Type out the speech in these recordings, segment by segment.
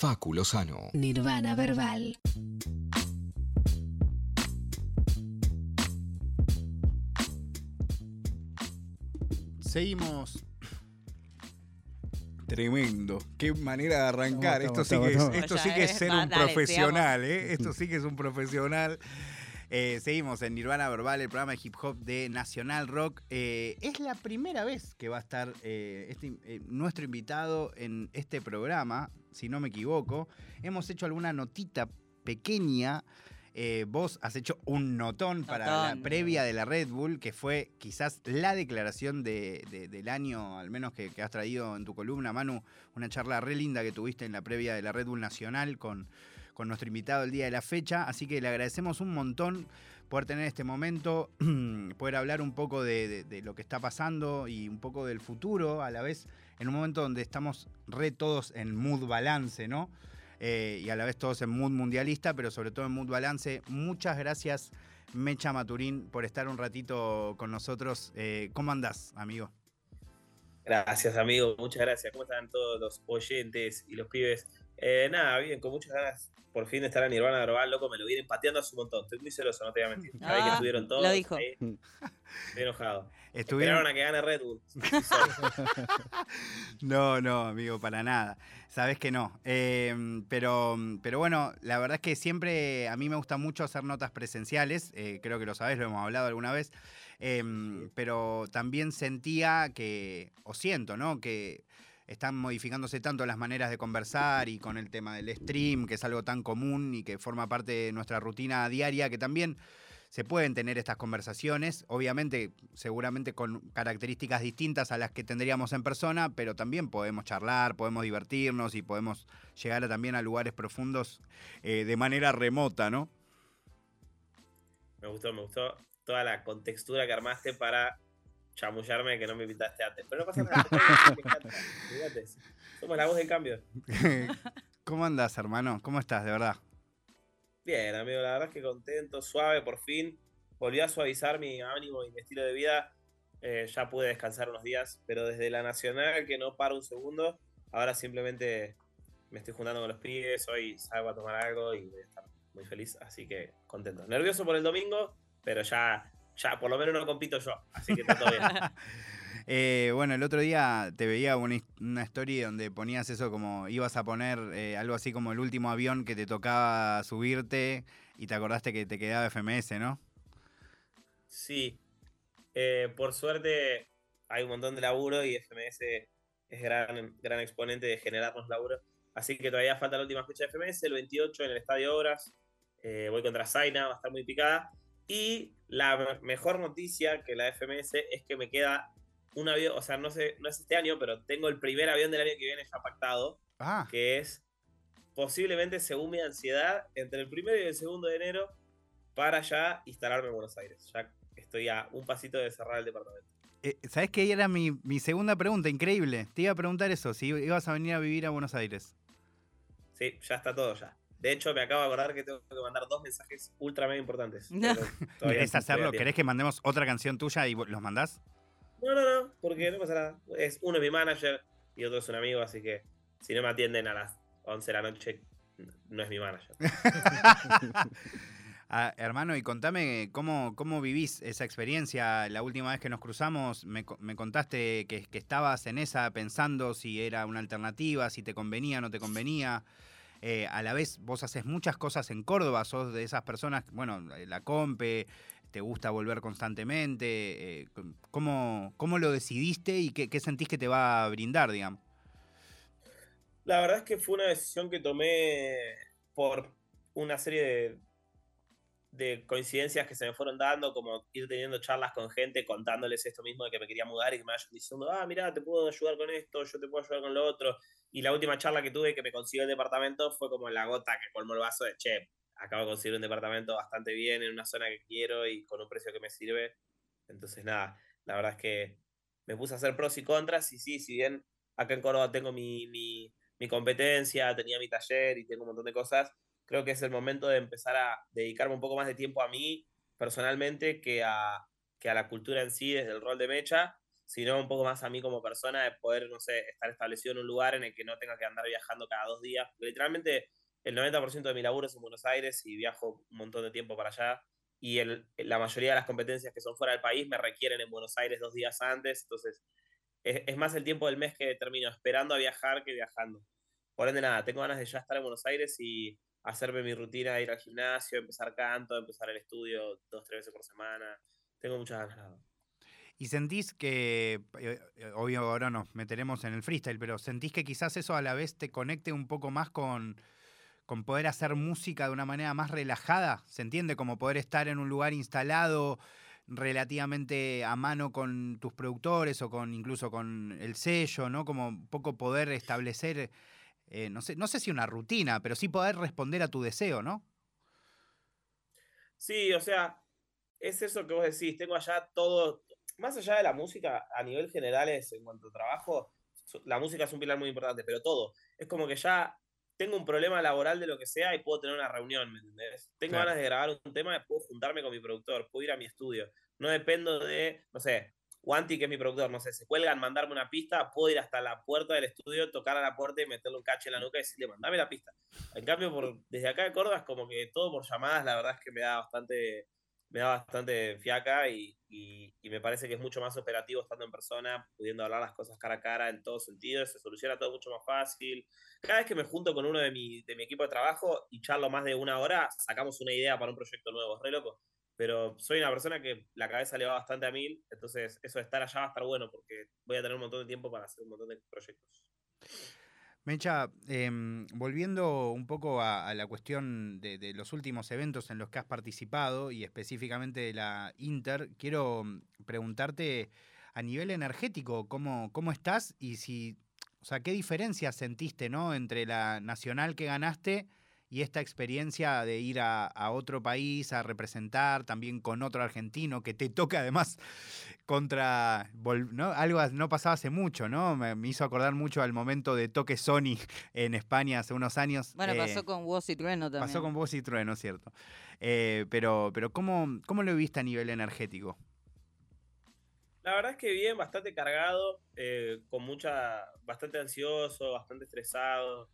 Facu Lozano. Nirvana Verbal. Seguimos. Tremendo. Qué manera de arrancar. Estamos, esto sí que estamos, es, esto estamos. sí Ya que es es, ser va, un dale, profesional, ¿eh? Esto sí que es un profesional. Eh, seguimos en Nirvana Verbal, el programa de hip hop de Nacional Rock. Eh, es la primera vez que va a estar eh, este, eh, nuestro invitado en este programa, si no me equivoco. Hemos hecho alguna notita pequeña. Eh, vos has hecho un notón, para la previa de la Red Bull, que fue quizás la declaración de- de- del año, al menos que, que has traído en tu columna, Manu, una charla re linda que tuviste en la previa de la Red Bull Nacional con, con nuestro invitado el día de la fecha. Así que le agradecemos un montón poder tener este momento, poder hablar un poco de lo que está pasando y un poco del futuro a la vez, en un momento donde estamos re todos en mood balance, ¿no? Eh, y a la vez todos en mood mundialista, pero sobre todo en mood balance. Muchas gracias, Mecha Maturín, por estar un ratito con nosotros. Eh, ¿Cómo andás, amigo? Gracias, amigo. Muchas gracias. ¿Cómo están todos los oyentes y los pibes? Eh, nada, bien, con muchas ganas por fin de estar en Nirvana Verbal, loco, me lo vienen pateando hace un montón. Estoy muy celoso, no te voy a mentir. Que Ah, estuvieron todos. lo dijo. ahí. Estoy enojado. Estuvieron... Esperaron a que gane Red Bull. No, no, amigo, para nada. Sabes que no. Eh, pero, pero bueno, la verdad es que siempre a mí me gusta mucho hacer notas presenciales. eh, creo que lo sabes, lo hemos hablado alguna vez. Eh, pero también sentía que, o siento, ¿no? Que están modificándose tanto las maneras de conversar y con el tema del stream, que es algo tan común y que forma parte de nuestra rutina diaria, que también se pueden tener estas conversaciones, obviamente, seguramente con características distintas a las que tendríamos en persona, pero también podemos charlar, podemos divertirnos y podemos llegar también a lugares profundos eh, de manera remota, ¿no? Me gustó, me gustó toda la contextura que armaste para chamullarme que no me invitaste antes. Pero no pasa nada. olvídate. Somos la voz del cambio. ¿Cómo andas, hermano? ¿Cómo estás, de verdad? Bien, amigo, la verdad es que contento, suave, por fin. Volví a suavizar mi ánimo y mi estilo de vida. Eh, ya pude descansar unos días, pero desde la Nacional, que no paro un segundo, ahora simplemente me estoy juntando con los pibes. Hoy salgo a tomar algo y voy a estar muy feliz, así que contento. Nervioso por el domingo, pero ya, ya por lo menos no compito yo, así que está todo bien. Eh, bueno, el otro día te veía una, una story donde ponías eso como ibas a poner eh, algo así como el último avión que te tocaba subirte y te acordaste que te quedaba FMS, ¿no? Sí, eh, por suerte hay un montón de laburo y FMS es gran, gran exponente de generarnos laburo. Así que todavía falta la última fecha de FMS, el 28 en el Estadio Obras. Eh, voy contra Zaina, va a estar muy picada. Y la me- mejor noticia que la FMS es que me queda un avión, o sea, no sé, no es este año, pero tengo el primer avión del año que viene ya pactado, Ah, que es posiblemente, según mi ansiedad, entre el primero y el segundo de enero para ya instalarme en Buenos Aires. Ya estoy a un pasito de cerrar el departamento. eh, ¿sabes qué? Era mi, mi segunda pregunta, increíble. Te iba a preguntar eso, si ibas a venir a vivir a Buenos Aires. Sí, ya está todo ya. De hecho, me acabo de acordar que tengo que mandar dos mensajes ultra mega importantes. ¿Querés hacerlo? ¿Querés que mandemos otra canción tuya y los mandás? No, no, no, porque no pasa nada. Es, uno es mi manager y otro es un amigo, así que si no me atienden a las 11 de la noche, no es mi manager. Ah, hermano, y contame cómo, cómo vivís esa experiencia. La última vez que nos cruzamos me, me contaste que, que estabas en esa pensando si era una alternativa, si te convenía o no te convenía. Eh, a la vez, vos haces muchas cosas en Córdoba, sos de esas personas, bueno, eh, la compe, te gusta volver constantemente. eh, ¿cómo, ¿Cómo lo decidiste y qué, qué sentís que te va a brindar, digamos? La verdad es que fue una decisión que tomé por una serie de, de coincidencias que se me fueron dando, como ir teniendo charlas con gente contándoles esto mismo de que me quería mudar y que me vayan diciendo, ah, mira, te puedo ayudar con esto, yo te puedo ayudar con lo otro. Y la última charla que tuve que me consiguió el departamento fue como la gota que colmó el vaso de, che, acabo de conseguir un departamento bastante bien en una zona que quiero y con un precio que me sirve. Entonces, nada, la verdad es que me puse a hacer pros y contras y sí, si bien acá en Córdoba tengo mi, mi, mi competencia, tenía mi taller y tengo un montón de cosas, creo que es el momento de empezar a dedicarme un poco más de tiempo a mí personalmente que a, que a la cultura en sí desde el rol de mecha. sino un poco más a mí como persona de poder, no sé, estar establecido en un lugar en el que no tenga que andar viajando cada dos días. literalmente el 90% de mi laburo es en Buenos Aires y viajo un montón de tiempo para allá. Y el, la mayoría de las competencias que son fuera del país me requieren en Buenos Aires dos días antes. Entonces, es, es más el tiempo del mes que termino esperando a viajar que viajando. Por ende, nada, tengo ganas de ya estar en Buenos Aires y hacerme mi rutina de ir al gimnasio, empezar canto, empezar el estudio dos, tres veces por semana. Tengo muchas ganas. Y sentís que, eh, eh, obvio ahora nos meteremos en el freestyle, pero sentís que quizás eso a la vez te conecte un poco más con, con poder hacer música de una manera más relajada, ¿se entiende? Como poder estar en un lugar instalado relativamente a mano con tus productores o con incluso con el sello, ¿no? Como un poco poder establecer eh, no, sé, no sé si una rutina, pero sí poder responder a tu deseo, ¿no? Sí, o sea, es eso que vos decís, tengo allá todo, más allá de la música, a nivel general es, en cuanto a trabajo, la música es un pilar muy importante, pero todo, es como que ya tengo un problema laboral de lo que sea y puedo tener una reunión, ¿me entendés? Tengo ganas de grabar un tema, puedo juntarme con mi productor, puedo ir a mi estudio. No dependo de, no sé, Wanti, que es mi productor, no sé, se cuelgan, mandarme una pista, puedo ir hasta la puerta del estudio, tocar a la puerta y meterle un cache en la nuca y decirle, mandame la pista. En cambio, por, desde acá de Córdoba es como que todo por llamadas, la verdad es que me da bastante, me da bastante fiaca y, me parece que es mucho más operativo estando en persona, pudiendo hablar las cosas cara a cara en todos sentidos, se soluciona todo mucho más fácil. Cada vez que me junto con uno de mi, de mi equipo de trabajo y charlo más de una hora, sacamos una idea para un proyecto nuevo, es re loco pero soy una persona que la cabeza le va bastante a mil, entonces eso de estar allá va a estar bueno porque voy a tener un montón de tiempo para hacer un montón de proyectos. Mecha, em, volviendo un poco a, la cuestión de, los últimos eventos en los que has participado y específicamente de la Inter, quiero preguntarte a nivel energético, ¿cómo, cómo estás y si, o sea, qué diferencia sentiste ¿no? entre la nacional que ganaste y esta experiencia de ir a, otro país a representar también con otro argentino que te toca además contra ¿no? algo no pasaba hace mucho, ¿no? Me, hizo acordar mucho al momento de toque Sony en España hace unos años. Bueno, pasó eh, con Woz y Trueno también. Pasó con Woz y Trueno, cierto. Eh, pero, pero ¿cómo, ¿cómo lo viste a nivel energético? La verdad es que bien, bastante cargado, eh, con mucha, bastante ansioso, bastante estresado.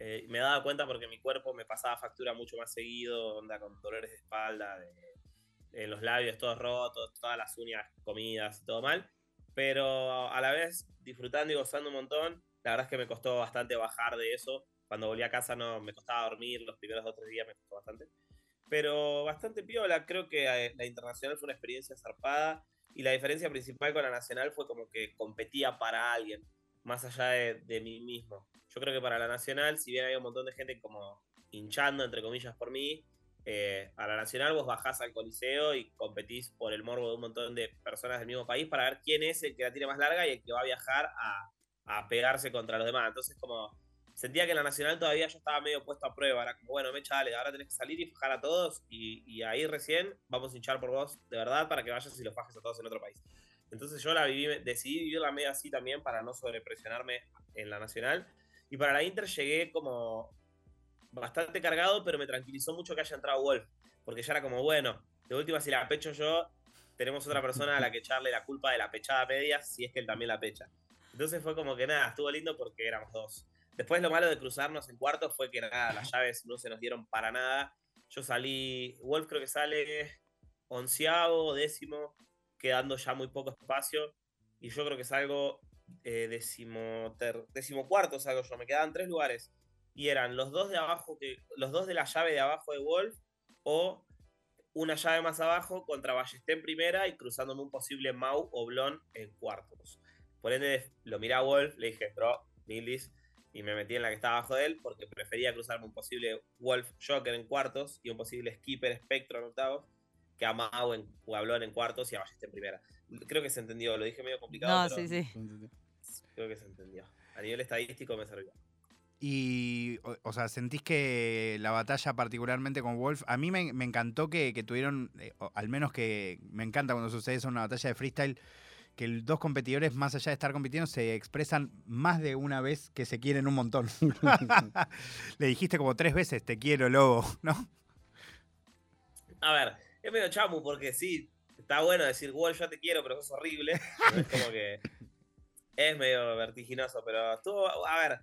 Eh, me daba cuenta porque mi cuerpo me pasaba factura mucho más seguido, onda con dolores de espalda, de, los labios todos rotos, todas las uñas comidas todo mal. Pero a la vez disfrutando y gozando un montón. La verdad es que me costó bastante bajar de eso. Cuando volví a casa no me costaba dormir, los primeros dos o tres días me costó bastante. Pero bastante piola, creo que eh, la internacional fue una experiencia zarpada y la diferencia principal con la nacional fue como que competía para alguien, más allá de, de mí mismo. Yo creo que para la Nacional, si bien había un montón de gente como hinchando, entre comillas, por mí, eh, a la Nacional vos bajás al Coliseo y competís por el morbo de un montón de personas del mismo país para ver quién es el que la tiene más larga y el que va a viajar a, a pegarse contra los demás. Entonces, como sentía que la Nacional todavía yo estaba medio puesto a prueba. Era como, bueno, me dale, ahora tenés que salir y fajar a todos y, y, ahí recién vamos a hinchar por vos de verdad para que vayas y los fajes a todos en otro país. Entonces yo la viví, decidí vivirla medio así también para no sobrepresionarme en la Nacional y para la Inter llegué como bastante cargado, pero me tranquilizó mucho que haya entrado Wolf, porque ya era como, bueno, de última si la pecho yo, tenemos otra persona a la que echarle la culpa de la pechada media, si es que él también la pecha. Entonces fue como que nada, estuvo lindo porque éramos dos. Después lo malo de cruzarnos en cuartos fue que nada, las llaves no se nos dieron para nada. Yo salí, Wolf creo que sale onceavo, décimo, quedando ya muy poco espacio. Y yo creo que salgo eh, decimo, cuarto salgo yo, me quedaban tres lugares. Y eran los dos de abajo, que, los dos de la llave de abajo de Wolf o una llave más abajo contra Ballesté en primera y cruzándome un posible Mau o Blon en cuartos. Por ende, lo miré a Wolf, le dije, bro, Nilis, y me metí en la que estaba abajo de él porque prefería cruzarme un posible Wolf Joker en cuartos y un posible Skipper Spectro en octavos que a Mau en, o a Blon en cuartos y a Ballesté en primera. Creo que se entendió, lo dije medio complicado. No, sí, sí. Creo que se entendió. A nivel estadístico me sirvió. Y, o, sea, ¿sentís que la batalla particularmente con Wolf, a mí me, encantó que, tuvieron, eh, al menos que me encanta cuando sucede eso una batalla de freestyle, que los dos competidores, más allá de estar compitiendo, se expresan más de una vez que se quieren un montón. Le dijiste como tres veces, te quiero, lobo, ¿no? A ver, es medio chamu porque sí, está bueno decir, Wolf, yo te quiero, pero es horrible. es como que es medio vertiginoso, pero estuvo, a ver,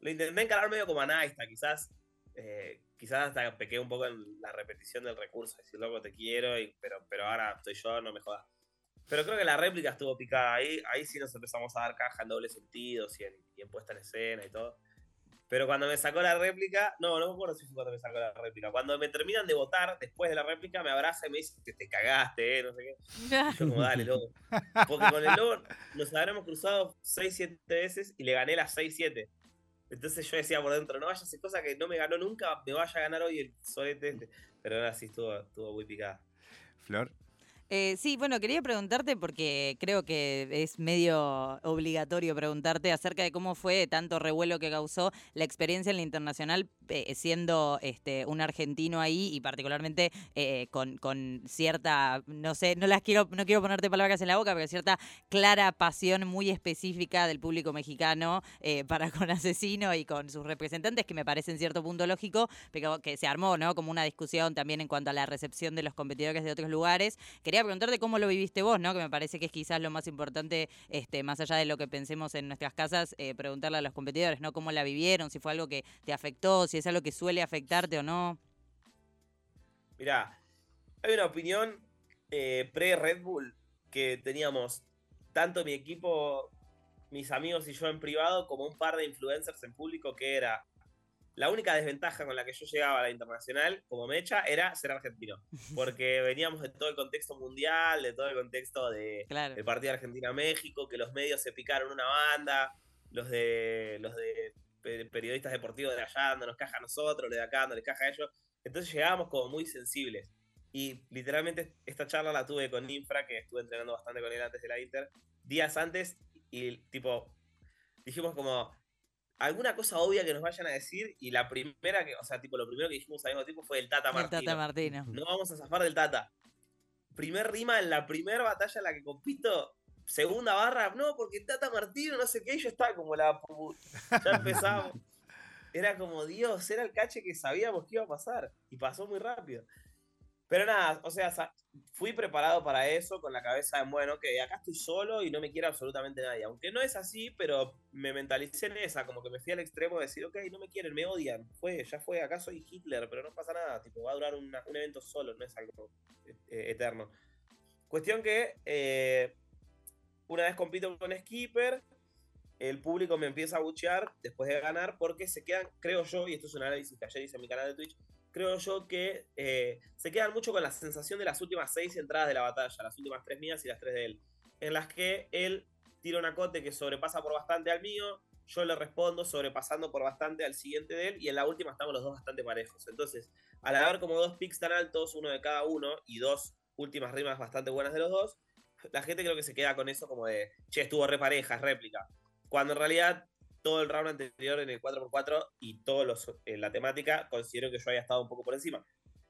lo intenté encarar medio como Anaista, quizás. Eh, quizás hasta pequé un poco en la repetición del recurso, decir, loco, te quiero, y, pero, pero ahora estoy yo, no me jodas. Pero creo que la réplica estuvo picada ahí, ahí sí nos empezamos a dar caja en doble sentido y en, y en puesta en escena y todo. Pero cuando me sacó la réplica, no, no me acuerdo si fue cuando me sacó la réplica. Cuando me terminan de votar, después de la réplica, me abraza y me dice que te cagaste, eh, no sé qué. yo como, dale, loco. Porque con el lobo nos habremos cruzado 6, 7 veces y le gané las 6, 7. Entonces yo decía por dentro, no vaya a hacer cosa que no me ganó nunca, me vaya a ganar hoy el solete este. Pero ahora sí estuvo, estuvo muy picada. Flor. Eh, sí, bueno, quería preguntarte porque creo que es medio obligatorio preguntarte acerca de cómo fue tanto revuelo que causó la experiencia en la internacional eh, siendo este, un argentino ahí y particularmente eh, con, cierta, no sé, no las quiero, no quiero ponerte palabras en la boca, pero cierta clara pasión muy específica del público mexicano para con Asesino y con sus representantes, que me parece en cierto punto lógico, pero que se armó, ¿no? Como una discusión también en cuanto a la recepción de los competidores de otros lugares. Quería preguntarte cómo lo viviste vos, ¿no? Que me parece que es quizás lo más importante, este, más allá de lo que pensemos en nuestras casas, eh, preguntarle a los competidores, ¿no? Cómo la vivieron, si fue algo que te afectó, si es algo que suele afectarte o no. Mirá, hay una opinión eh, pre-Red Bull que teníamos tanto mi equipo, mis amigos y yo en privado, como un par de influencers en público que era la única desventaja con la que yo llegaba a la internacional como mecha era ser argentino. Porque veníamos de todo el contexto mundial, de todo el contexto de, del partido Argentina-México, que los medios se picaron una banda, los de los de periodistas deportivos de allá nos caja a nosotros, los de acá les caja a ellos. Entonces llegábamos como muy sensibles. Y literalmente esta charla la tuve con Infra, que estuve entrenando bastante con él antes de la Inter, días antes, y tipo, dijimos como, alguna cosa obvia que nos vayan a decir y la primera que, o sea, tipo, lo primero que dijimos al mismo tiempo fue el Tata Martino. El Tata Martino. No vamos a zafar del Tata. Primer rima en la primera batalla en la que compito, segunda barra, no, porque Tata Martino, no sé qué, y yo estaba como la... Ya empezamos. Era como, Dios, era el cache que sabíamos que iba a pasar. Y pasó muy rápido. Pero nada, o sea, fui preparado para eso con la cabeza en, bueno, que acá estoy solo y no me quiere absolutamente nadie. Aunque no es así, pero me mentalicé en esa, como que me fui al extremo de decir, ok, no me quieren, me odian. Fue, ya fue, acá soy Hitler, pero no pasa nada. Tipo, va a durar un evento solo, no es algo eh, eterno. Cuestión que eh, una vez compito con Skipper, el público me empieza a buchear después de ganar porque se quedan, creo yo, y esto es un análisis que ayer hice en mi canal de Twitch, creo yo que eh, se quedan mucho con la sensación de las últimas seis entradas de la batalla, las últimas tres mías y las tres de él, en las que él tira un acote que sobrepasa por bastante al mío, yo le respondo sobrepasando por bastante al siguiente de él, y en la última estamos los dos bastante parejos. Entonces, al haber como dos picks tan altos, uno de cada uno, y dos últimas rimas bastante buenas de los dos, la gente creo que se queda con eso como de, che, estuvo re pareja, es réplica. Cuando en realidad todo el round anterior en el 4x4 y todos los, en la temática, considero que yo había estado un poco por encima.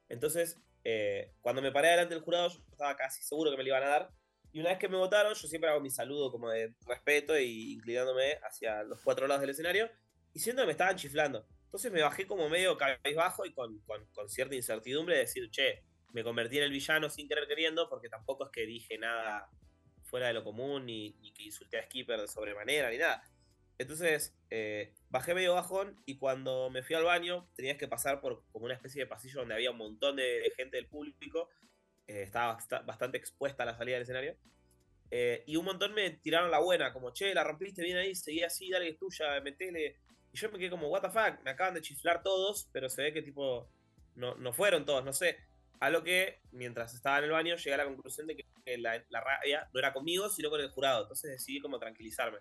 Entonces, eh, cuando me paré delante del jurado, yo estaba casi seguro que me lo iban a dar. Y una vez que me votaron, yo siempre hago mi saludo como de respeto y inclinándome hacia los cuatro lados del escenario. Y siento que me estaban chiflando. Entonces me bajé como medio cabizbajo y con, con, con cierta incertidumbre de decir, che, me convertí en el villano sin querer queriendo, porque tampoco es que dije nada fuera de lo común, ni, ni que insulté a Skipper de sobremanera, ni nada. Entonces, eh, bajé medio bajón y cuando me fui al baño tenías que pasar por como una especie de pasillo donde había un montón de, gente del público. Eh, estaba bastante expuesta a la salida del escenario. Eh, y un montón me tiraron la buena, como, che, la rompiste bien ahí, seguí así, dale, es tuya, metele. Y yo me quedé como, what the fuck, me acaban de chiflar todos, pero se ve que tipo, no, no fueron todos, no sé. A lo que, mientras estaba en el baño, llegué a la conclusión de que la, la rabia no era conmigo, sino con el jurado. Entonces decidí como tranquilizarme.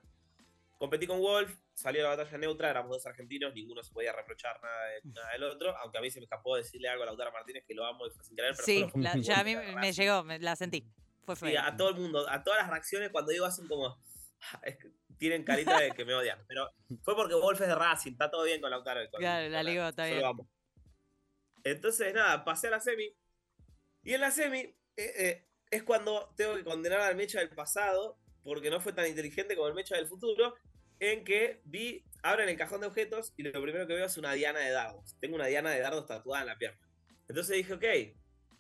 Competí con Wolf, salí a la batalla neutra, éramos dos argentinos, ninguno se podía reprochar nada, del otro, aunque a mí se me escapó decirle algo a Lautaro Martínez que lo amo y fue sin querer. Pero sí, ya a mí me llegó, me, la sentí. Fue sí, a todo el mundo, a todas las reacciones cuando digo hacen como. tienen carita de que me odian. Pero fue porque Wolf es de Racing, está todo bien con Lautaro. claro, la liga está bien. Entonces, nada, pasé a la semi. Y en la semi eh, eh, es cuando tengo que condenar al Mecha del pasado, porque no fue tan inteligente como el Mecha del futuro en que vi, abren el cajón de objetos y lo primero que veo es una diana de dardos. Tengo una diana de dardos tatuada en la pierna. Entonces dije, ok,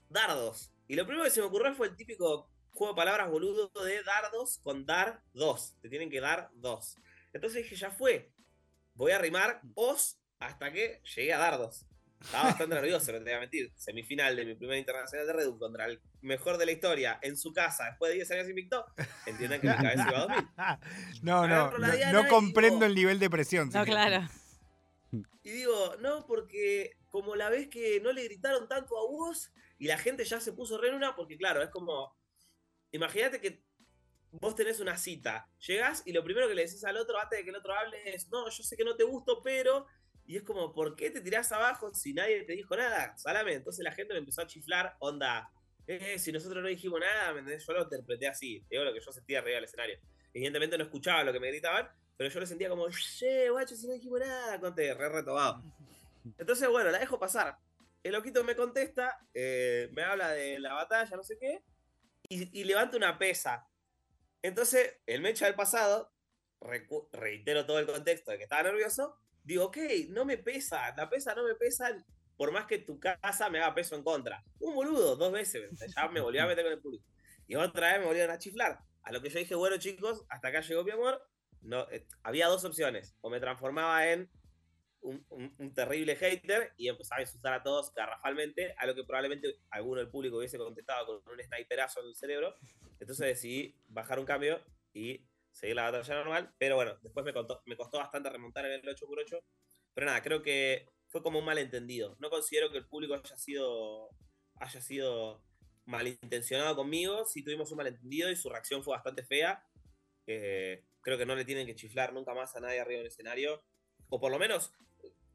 dardos. Y lo primero que se me ocurrió fue el típico juego de palabras boludo de dardos con dar dos. Te tienen que dar dos. Entonces dije, ya fue. Voy a rimar os hasta que llegué a dardos. Estaba bastante nervioso, no te voy a mentir. Semifinal de mi primer internacional de Redu contra el mejor de la historia en su casa después de 10 años invicto. Entienden que la cabeza iba a 2000. No, no, no, comprendo digo- el nivel de presión. No, señor. claro. Y digo, no, porque como la vez que no le gritaron tanto a vos y la gente ya se puso re en una, porque claro, es como. Imagínate que vos tenés una cita, llegás y lo primero que le decís al otro antes de que el otro hable es: No, yo sé que no te gusto, pero. Y es como, ¿por qué te tirás abajo si nadie te dijo nada? Salame. Entonces la gente me empezó a chiflar, onda. Eh, si nosotros no dijimos nada, ¿me entendés? Yo lo interpreté así. Digo lo que yo sentía arriba del escenario. Evidentemente no escuchaba lo que me gritaban, pero yo lo sentía como, che, guacho, si no dijimos nada, conté, re retobado. Entonces, bueno, la dejo pasar. El loquito me contesta, eh, me habla de la batalla, no sé qué, y, y levanta una pesa. Entonces, el mecha del pasado, reitero todo el contexto de que estaba nervioso, digo, ok, no me pesa, la pesa no me pesa, por más que tu casa me haga peso en contra. Un boludo, dos veces, ya me volví a meter con el público. Y otra vez me volvieron a chiflar. A lo que yo dije, bueno chicos, hasta acá llegó mi amor. No, eh, había dos opciones. O me transformaba en un, terrible hater y empezaba a insultar a todos garrafalmente, a lo que probablemente alguno del público hubiese contestado con un sniperazo en el cerebro. Entonces decidí bajar un cambio y seguir la batalla normal. Pero bueno, después me, contó- me costó bastante remontar en el 8x8. Pero nada, creo que fue como un malentendido. No considero que el público haya sido, haya sido malintencionado conmigo. Sí tuvimos un malentendido y su reacción fue bastante fea. Eh, creo que no le tienen que chiflar nunca más a nadie arriba del escenario. O por lo menos,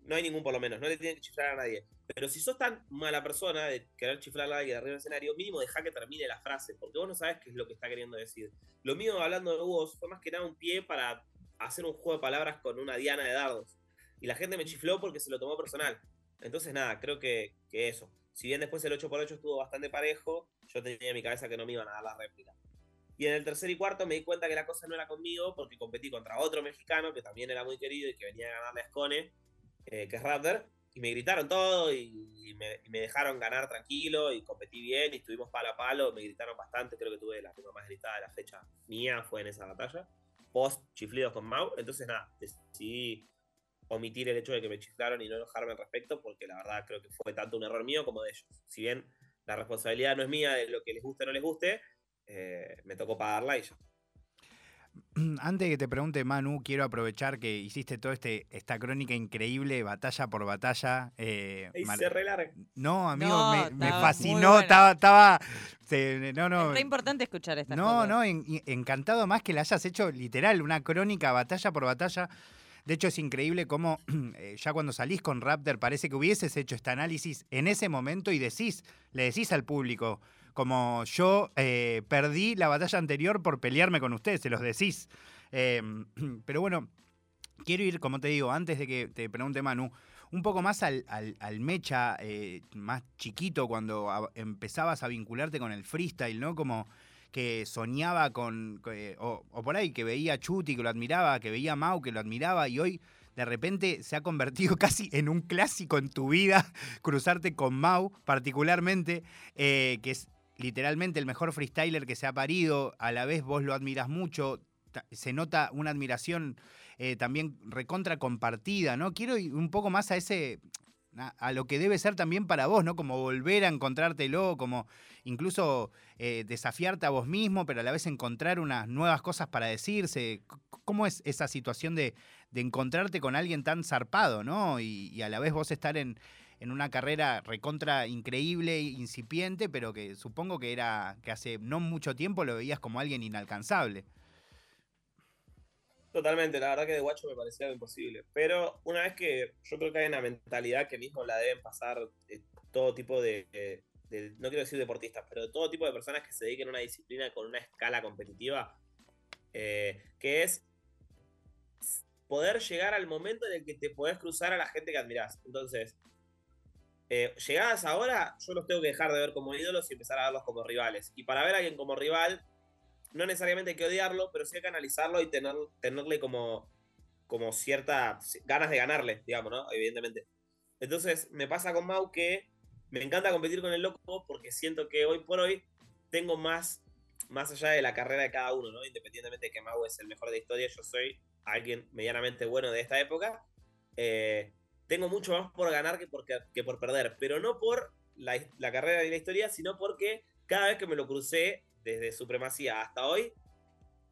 no hay ningún por lo menos, no le tienen que chiflar a nadie. Pero si sos tan mala persona de querer chiflar a alguien arriba del escenario, mínimo deja que termine la frase, porque vos no sabes qué es lo que está queriendo decir. Lo mío, hablando de vos, fue más que nada un pie para hacer un juego de palabras con una diana de dardos. Y la gente me chifló porque se lo tomó personal. Entonces, nada, creo que, que eso. Si bien después el 8x8 estuvo bastante parejo, yo tenía en mi cabeza que no me iban a dar la réplica. Y en el tercer y cuarto me di cuenta que la cosa no era conmigo porque competí contra otro mexicano que también era muy querido y que venía a ganarle a Scone, eh, que es Raptor, y me gritaron todo y, me, dejaron ganar tranquilo y competí bien y estuvimos palo a palo, me gritaron bastante, creo que tuve la rima más gritada de la fecha mía, fue en esa batalla, post chiflidos con Mau, entonces nada, decidí omitir el hecho de que me chiflaron y no enojarme al respecto porque la verdad creo que fue tanto un error mío como de ellos. Si bien la responsabilidad no es mía de lo que les guste o no les guste, eh, me tocó pagarla y ya. Antes de que te pregunte, Manu, quiero aprovechar que hiciste toda este, esta crónica increíble, batalla por batalla. eh, Y mar- se re larga. No, amigo, No, me, fascinó, estaba, estaba, se- no, no, Es re importante escuchar esta no, no, en- encantado más que la hayas hecho literal, una crónica batalla por batalla. De hecho, es increíble cómo eh, ya cuando salís con Raptor parece que hubieses hecho este análisis en ese momento y decís, le decís al público, como yo eh, perdí la batalla anterior por pelearme con ustedes, se los decís. Eh, pero bueno, quiero ir, como te digo, antes de que te pregunte Manu, un poco más al, al- mecha eh, más chiquito cuando empezabas a vincularte con el freestyle, ¿no? Como que soñaba con, que- o, por ahí, que veía a Chuti, que lo admiraba, que veía a Mau, que lo admiraba, y hoy de repente se ha convertido casi en un clásico en tu vida, cruzarte con Mau particularmente, eh, que es literalmente el mejor freestyler que se ha parido, a la vez vos lo admiras mucho, se nota una admiración eh, también recontra compartida, ¿no? Quiero ir un poco más a ese, a, lo que debe ser también para vos, ¿no? Como volver a encontrártelo, como incluso eh, desafiarte a vos mismo, pero a la vez encontrar unas nuevas cosas para decirse. ¿Cómo es esa situación de, de encontrarte con alguien tan zarpado, ¿no? Y a la vez vos estar en, en una carrera recontra increíble, incipiente, pero que supongo que era que hace no mucho tiempo lo veías como alguien inalcanzable. Totalmente, la verdad que de guacho me parecía imposible. Pero una vez que yo creo que hay una mentalidad que mismo la deben pasar eh, todo tipo de, de- de- no quiero decir deportistas, pero de todo tipo de personas que se dediquen a una disciplina con una escala competitiva, eh, que es poder llegar al momento en el que te podés cruzar a la gente que admirás. Entonces, eh, llegadas ahora, yo los tengo que dejar de ver como ídolos y empezar a verlos como rivales. Y para ver a alguien como rival, no necesariamente hay que odiarlo, pero sí hay que analizarlo y tener, tenerle como, como ciertas ganas de ganarle, digamos, ¿no? Evidentemente. Entonces, me pasa con Mau que me encanta competir con el loco porque siento que hoy por hoy tengo más, más allá de la carrera de cada uno, ¿no? Independientemente de que Mau es el mejor de historia, yo soy alguien medianamente bueno de esta época. Eh, tengo mucho más por ganar que por, que por perder, pero no por la, la carrera y la historia, sino porque cada vez que me lo crucé, desde Supremacía hasta hoy,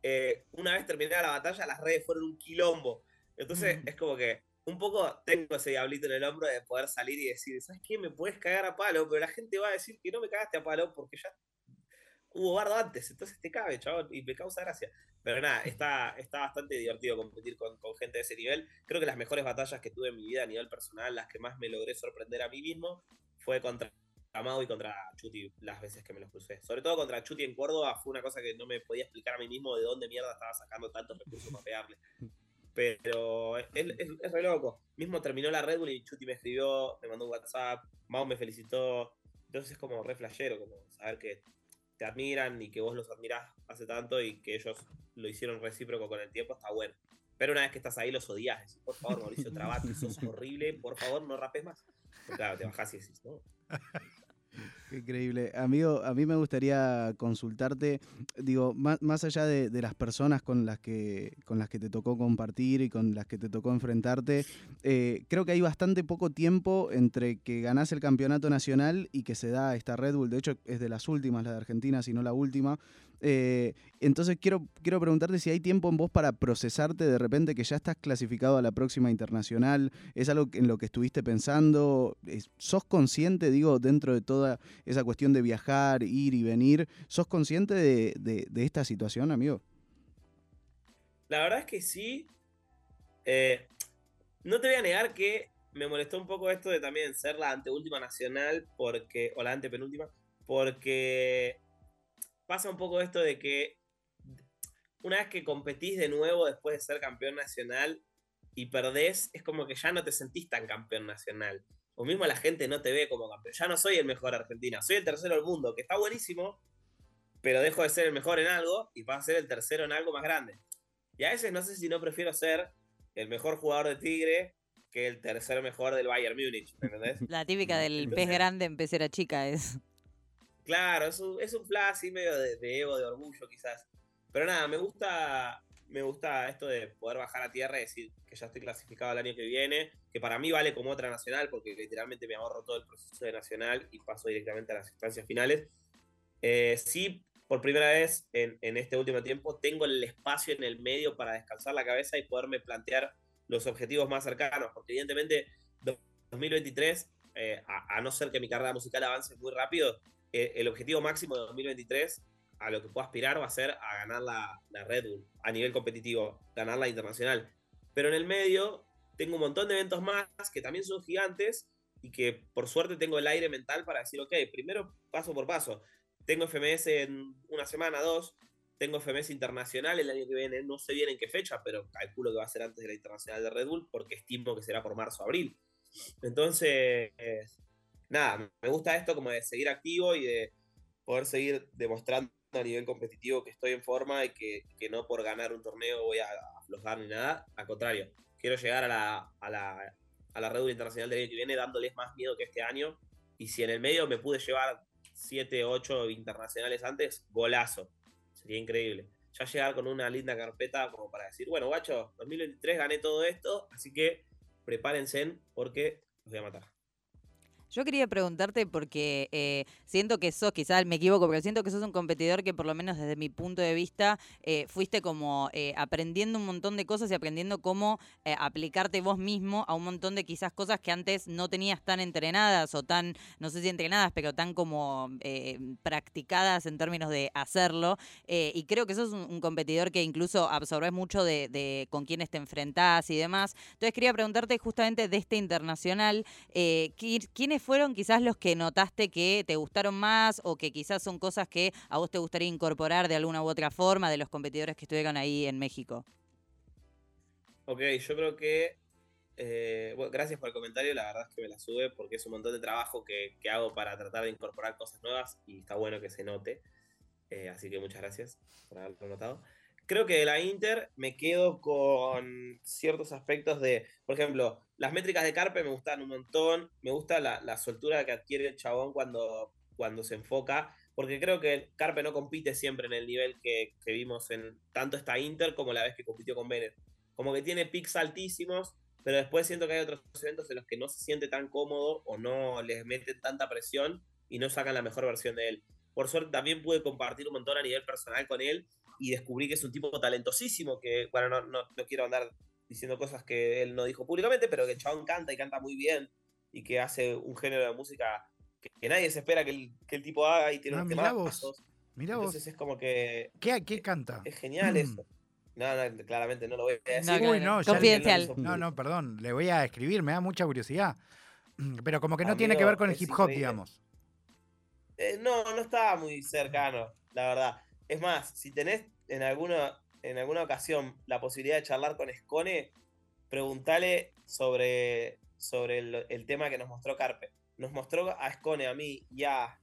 eh, una vez terminada la batalla, las redes fueron un quilombo. Entonces es como que un poco tengo ese diablito en el hombro de poder salir y decir, ¿sabes qué? Me puedes cagar a palo, pero la gente va a decir que no me cagaste a palo porque ya hubo bardo antes, entonces te cabe, chaval, y me causa gracia. Pero nada, está, está bastante divertido competir con, con, gente de ese nivel. Creo que las mejores batallas que tuve en mi vida a nivel personal, las que más me logré sorprender a mí mismo, fue contra Amado y contra Chuti las veces que me los crucé. Sobre todo contra Chuti en Córdoba fue una cosa que no me podía explicar a mí mismo de dónde mierda estaba sacando tantos recursos para pegarle. Pero es, es, re loco. Mismo terminó la Red Bull y Chuti me escribió, me mandó un WhatsApp, Mao me felicitó. Entonces es como re flashero, como saber que te admiran y que vos los admirás hace tanto y que ellos lo hicieron recíproco con el tiempo, está bueno. Pero una vez que estás ahí los odias. por favor, Mauricio Trabati, sos horrible, por favor, no rapes más. claro, te bajás y decís, no. Increíble. Amigo, a mí me gustaría consultarte, digo, más, allá de, las personas con las, que, con las que te tocó compartir y con las que te tocó enfrentarte, eh, creo que hay bastante poco tiempo entre que ganás el campeonato nacional y que se da esta Red Bull. De hecho, es de las últimas, la de Argentina, si no la última. Eh, entonces quiero, quiero preguntarte si hay tiempo en vos para procesarte de repente que ya estás clasificado a la próxima internacional. ¿Es algo en lo que estuviste pensando? ¿Sos consciente, digo, dentro de toda esa cuestión de viajar, ir y venir? ¿Sos consciente de, esta situación, amigo? La verdad es que sí. Eh, no te voy a negar que me molestó un poco esto de también ser la anteúltima nacional, porque, o la antepenúltima, porque pasa un poco esto de que una vez que competís de nuevo después de ser campeón nacional y perdés, es como que ya no te sentís tan campeón nacional. O mismo la gente no te ve como campeón. Ya no soy el mejor Argentina, soy el tercero del mundo, que está buenísimo, pero dejo de ser el mejor en algo y vas a ser el tercero en algo más grande. Y a veces no sé si no prefiero ser el mejor jugador de Tigre que el tercer mejor del Bayern Múnich, ¿me entendés? La típica del pez grande en pecera chica es. Claro, es un, es un flash medio de, ego, de orgullo quizás. Pero nada, me gusta, me gusta esto de poder bajar a tierra y decir que ya estoy clasificado el año que viene, que para mí vale como otra nacional, porque literalmente me ahorro todo el proceso de nacional y paso directamente a las instancias finales. Eh, sí, por primera vez en, este último tiempo tengo el espacio en el medio para descansar la cabeza y poderme plantear los objetivos más cercanos, porque evidentemente 2023, eh, a, no ser que mi carrera musical avance muy rápido, el objetivo máximo de 2023 a lo que puedo aspirar va a ser a ganar la, Red Bull a nivel competitivo, ganar la internacional. Pero en el medio tengo un montón de eventos más que también son gigantes y que por suerte tengo el aire mental para decir, ok, primero paso por paso. Tengo FMS en una semana, dos. Tengo FMS internacional el año que viene, no sé bien en qué fecha, pero calculo que va a ser antes de la internacional de Red Bull porque estimo que será por marzo abril. Entonces, nada, me gusta esto como de seguir activo y de poder seguir demostrando a nivel competitivo que estoy en forma y que, no por ganar un torneo voy a aflojar ni nada. Al contrario, quiero llegar a la, a la, a la Red Bull Internacional del año que viene dándoles más miedo que este año. Y si en el medio me pude llevar 7, 8 internacionales antes, golazo. Sería increíble. Ya llegar con una linda carpeta como para decir, bueno, guacho, 2023 gané todo esto, así que prepárense porque los voy a matar. Yo quería preguntarte porque eh, siento que sos, quizás me equivoco, pero siento que sos un competidor que por lo menos desde mi punto de vista eh, fuiste como eh, aprendiendo un montón de cosas y aprendiendo cómo aplicarte vos mismo a un montón de quizás cosas que antes no tenías tan entrenadas o tan, no sé si entrenadas, pero tan como practicadas en términos de hacerlo. y creo que sos un, competidor que incluso absorbes mucho de, de, con quienes te enfrentás y demás. Entonces quería preguntarte justamente de este internacional, ¿quiénes fueron quizás los que notaste que te gustaron más o que quizás son cosas que a vos te gustaría incorporar de alguna u otra forma de los competidores que estuvieron ahí en México? Ok, yo creo que eh, gracias por el comentario, la verdad es que me la sube porque es un montón de trabajo que, hago para tratar de incorporar cosas nuevas y está bueno que se note. Eh, así que muchas gracias por haberlo notado. Creo que de la Inter me quedo con ciertos aspectos de, por ejemplo, las métricas de Carpe me gustan un montón, me gusta la, soltura que adquiere el chabón cuando, cuando se enfoca, porque creo que Carpe no compite siempre en el nivel que, vimos en tanto esta Inter como la vez que compitió con Bennett. Como que tiene picks altísimos, pero después siento que hay otros eventos en los que no se siente tan cómodo o no les meten tanta presión y no sacan la mejor versión de él. Por suerte también pude compartir un montón a nivel personal con él y descubrí que es un tipo talentosísimo, que, bueno, no, no, no quiero andar diciendo cosas que él no dijo públicamente, pero que el chabón canta y canta muy bien y que hace un género de música que, nadie se espera que el, que el, tipo haga y tiene ah, unos mirá vos, mirá Entonces es como que... ¿Qué, qué canta? Es, genial eso. No, no, claramente no lo voy a decir. No, Uy, no, Confidencial. no, no, perdón, le voy a escribir, me da mucha curiosidad. Pero como que no tiene que ver con el hip hop, digamos. Eh, no, no estaba muy cercano, la verdad. Es más, si tenés en alguna, en alguna ocasión la posibilidad de charlar con Escone, preguntale sobre, sobre el, tema que nos mostró Carpe. Nos mostró a Escone, a mí y a.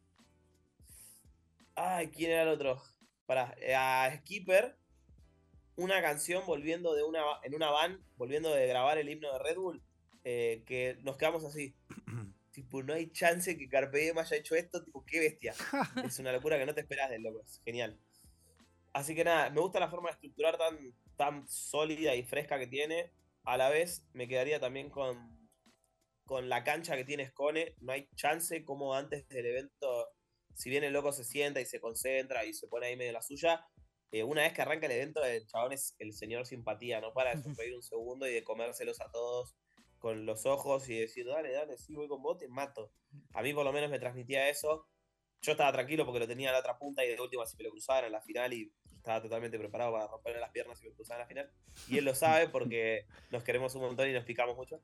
Ay, ¿quién era el otro? Para, a Skipper, una canción volviendo de una en una van, volviendo de grabar el himno de Red Bull, eh, que nos quedamos así. tipo, no hay chance que Carpe Diem haya hecho esto, tipo, qué bestia. es una locura que no te esperas del loco, es genial. Así que nada, me gusta la forma de estructurar tan, tan sólida y fresca que tiene. A la vez me quedaría también con, con la cancha que tiene Scone. No hay chance como antes del evento, si bien el loco se sienta y se concentra y se pone ahí medio la suya, eh, una vez que arranca el evento, el chabón es el señor simpatía, no para de sonreír un segundo y de comérselos a todos con los ojos y decir, dale, dale, sí, voy con vos, te mato. A mí por lo menos me transmitía eso. Yo estaba tranquilo porque lo tenía a la otra punta y de última si me lo cruzaban en la final y estaba totalmente preparado para romperle las piernas y me en la final. Y él lo sabe porque nos queremos un montón y nos picamos mucho.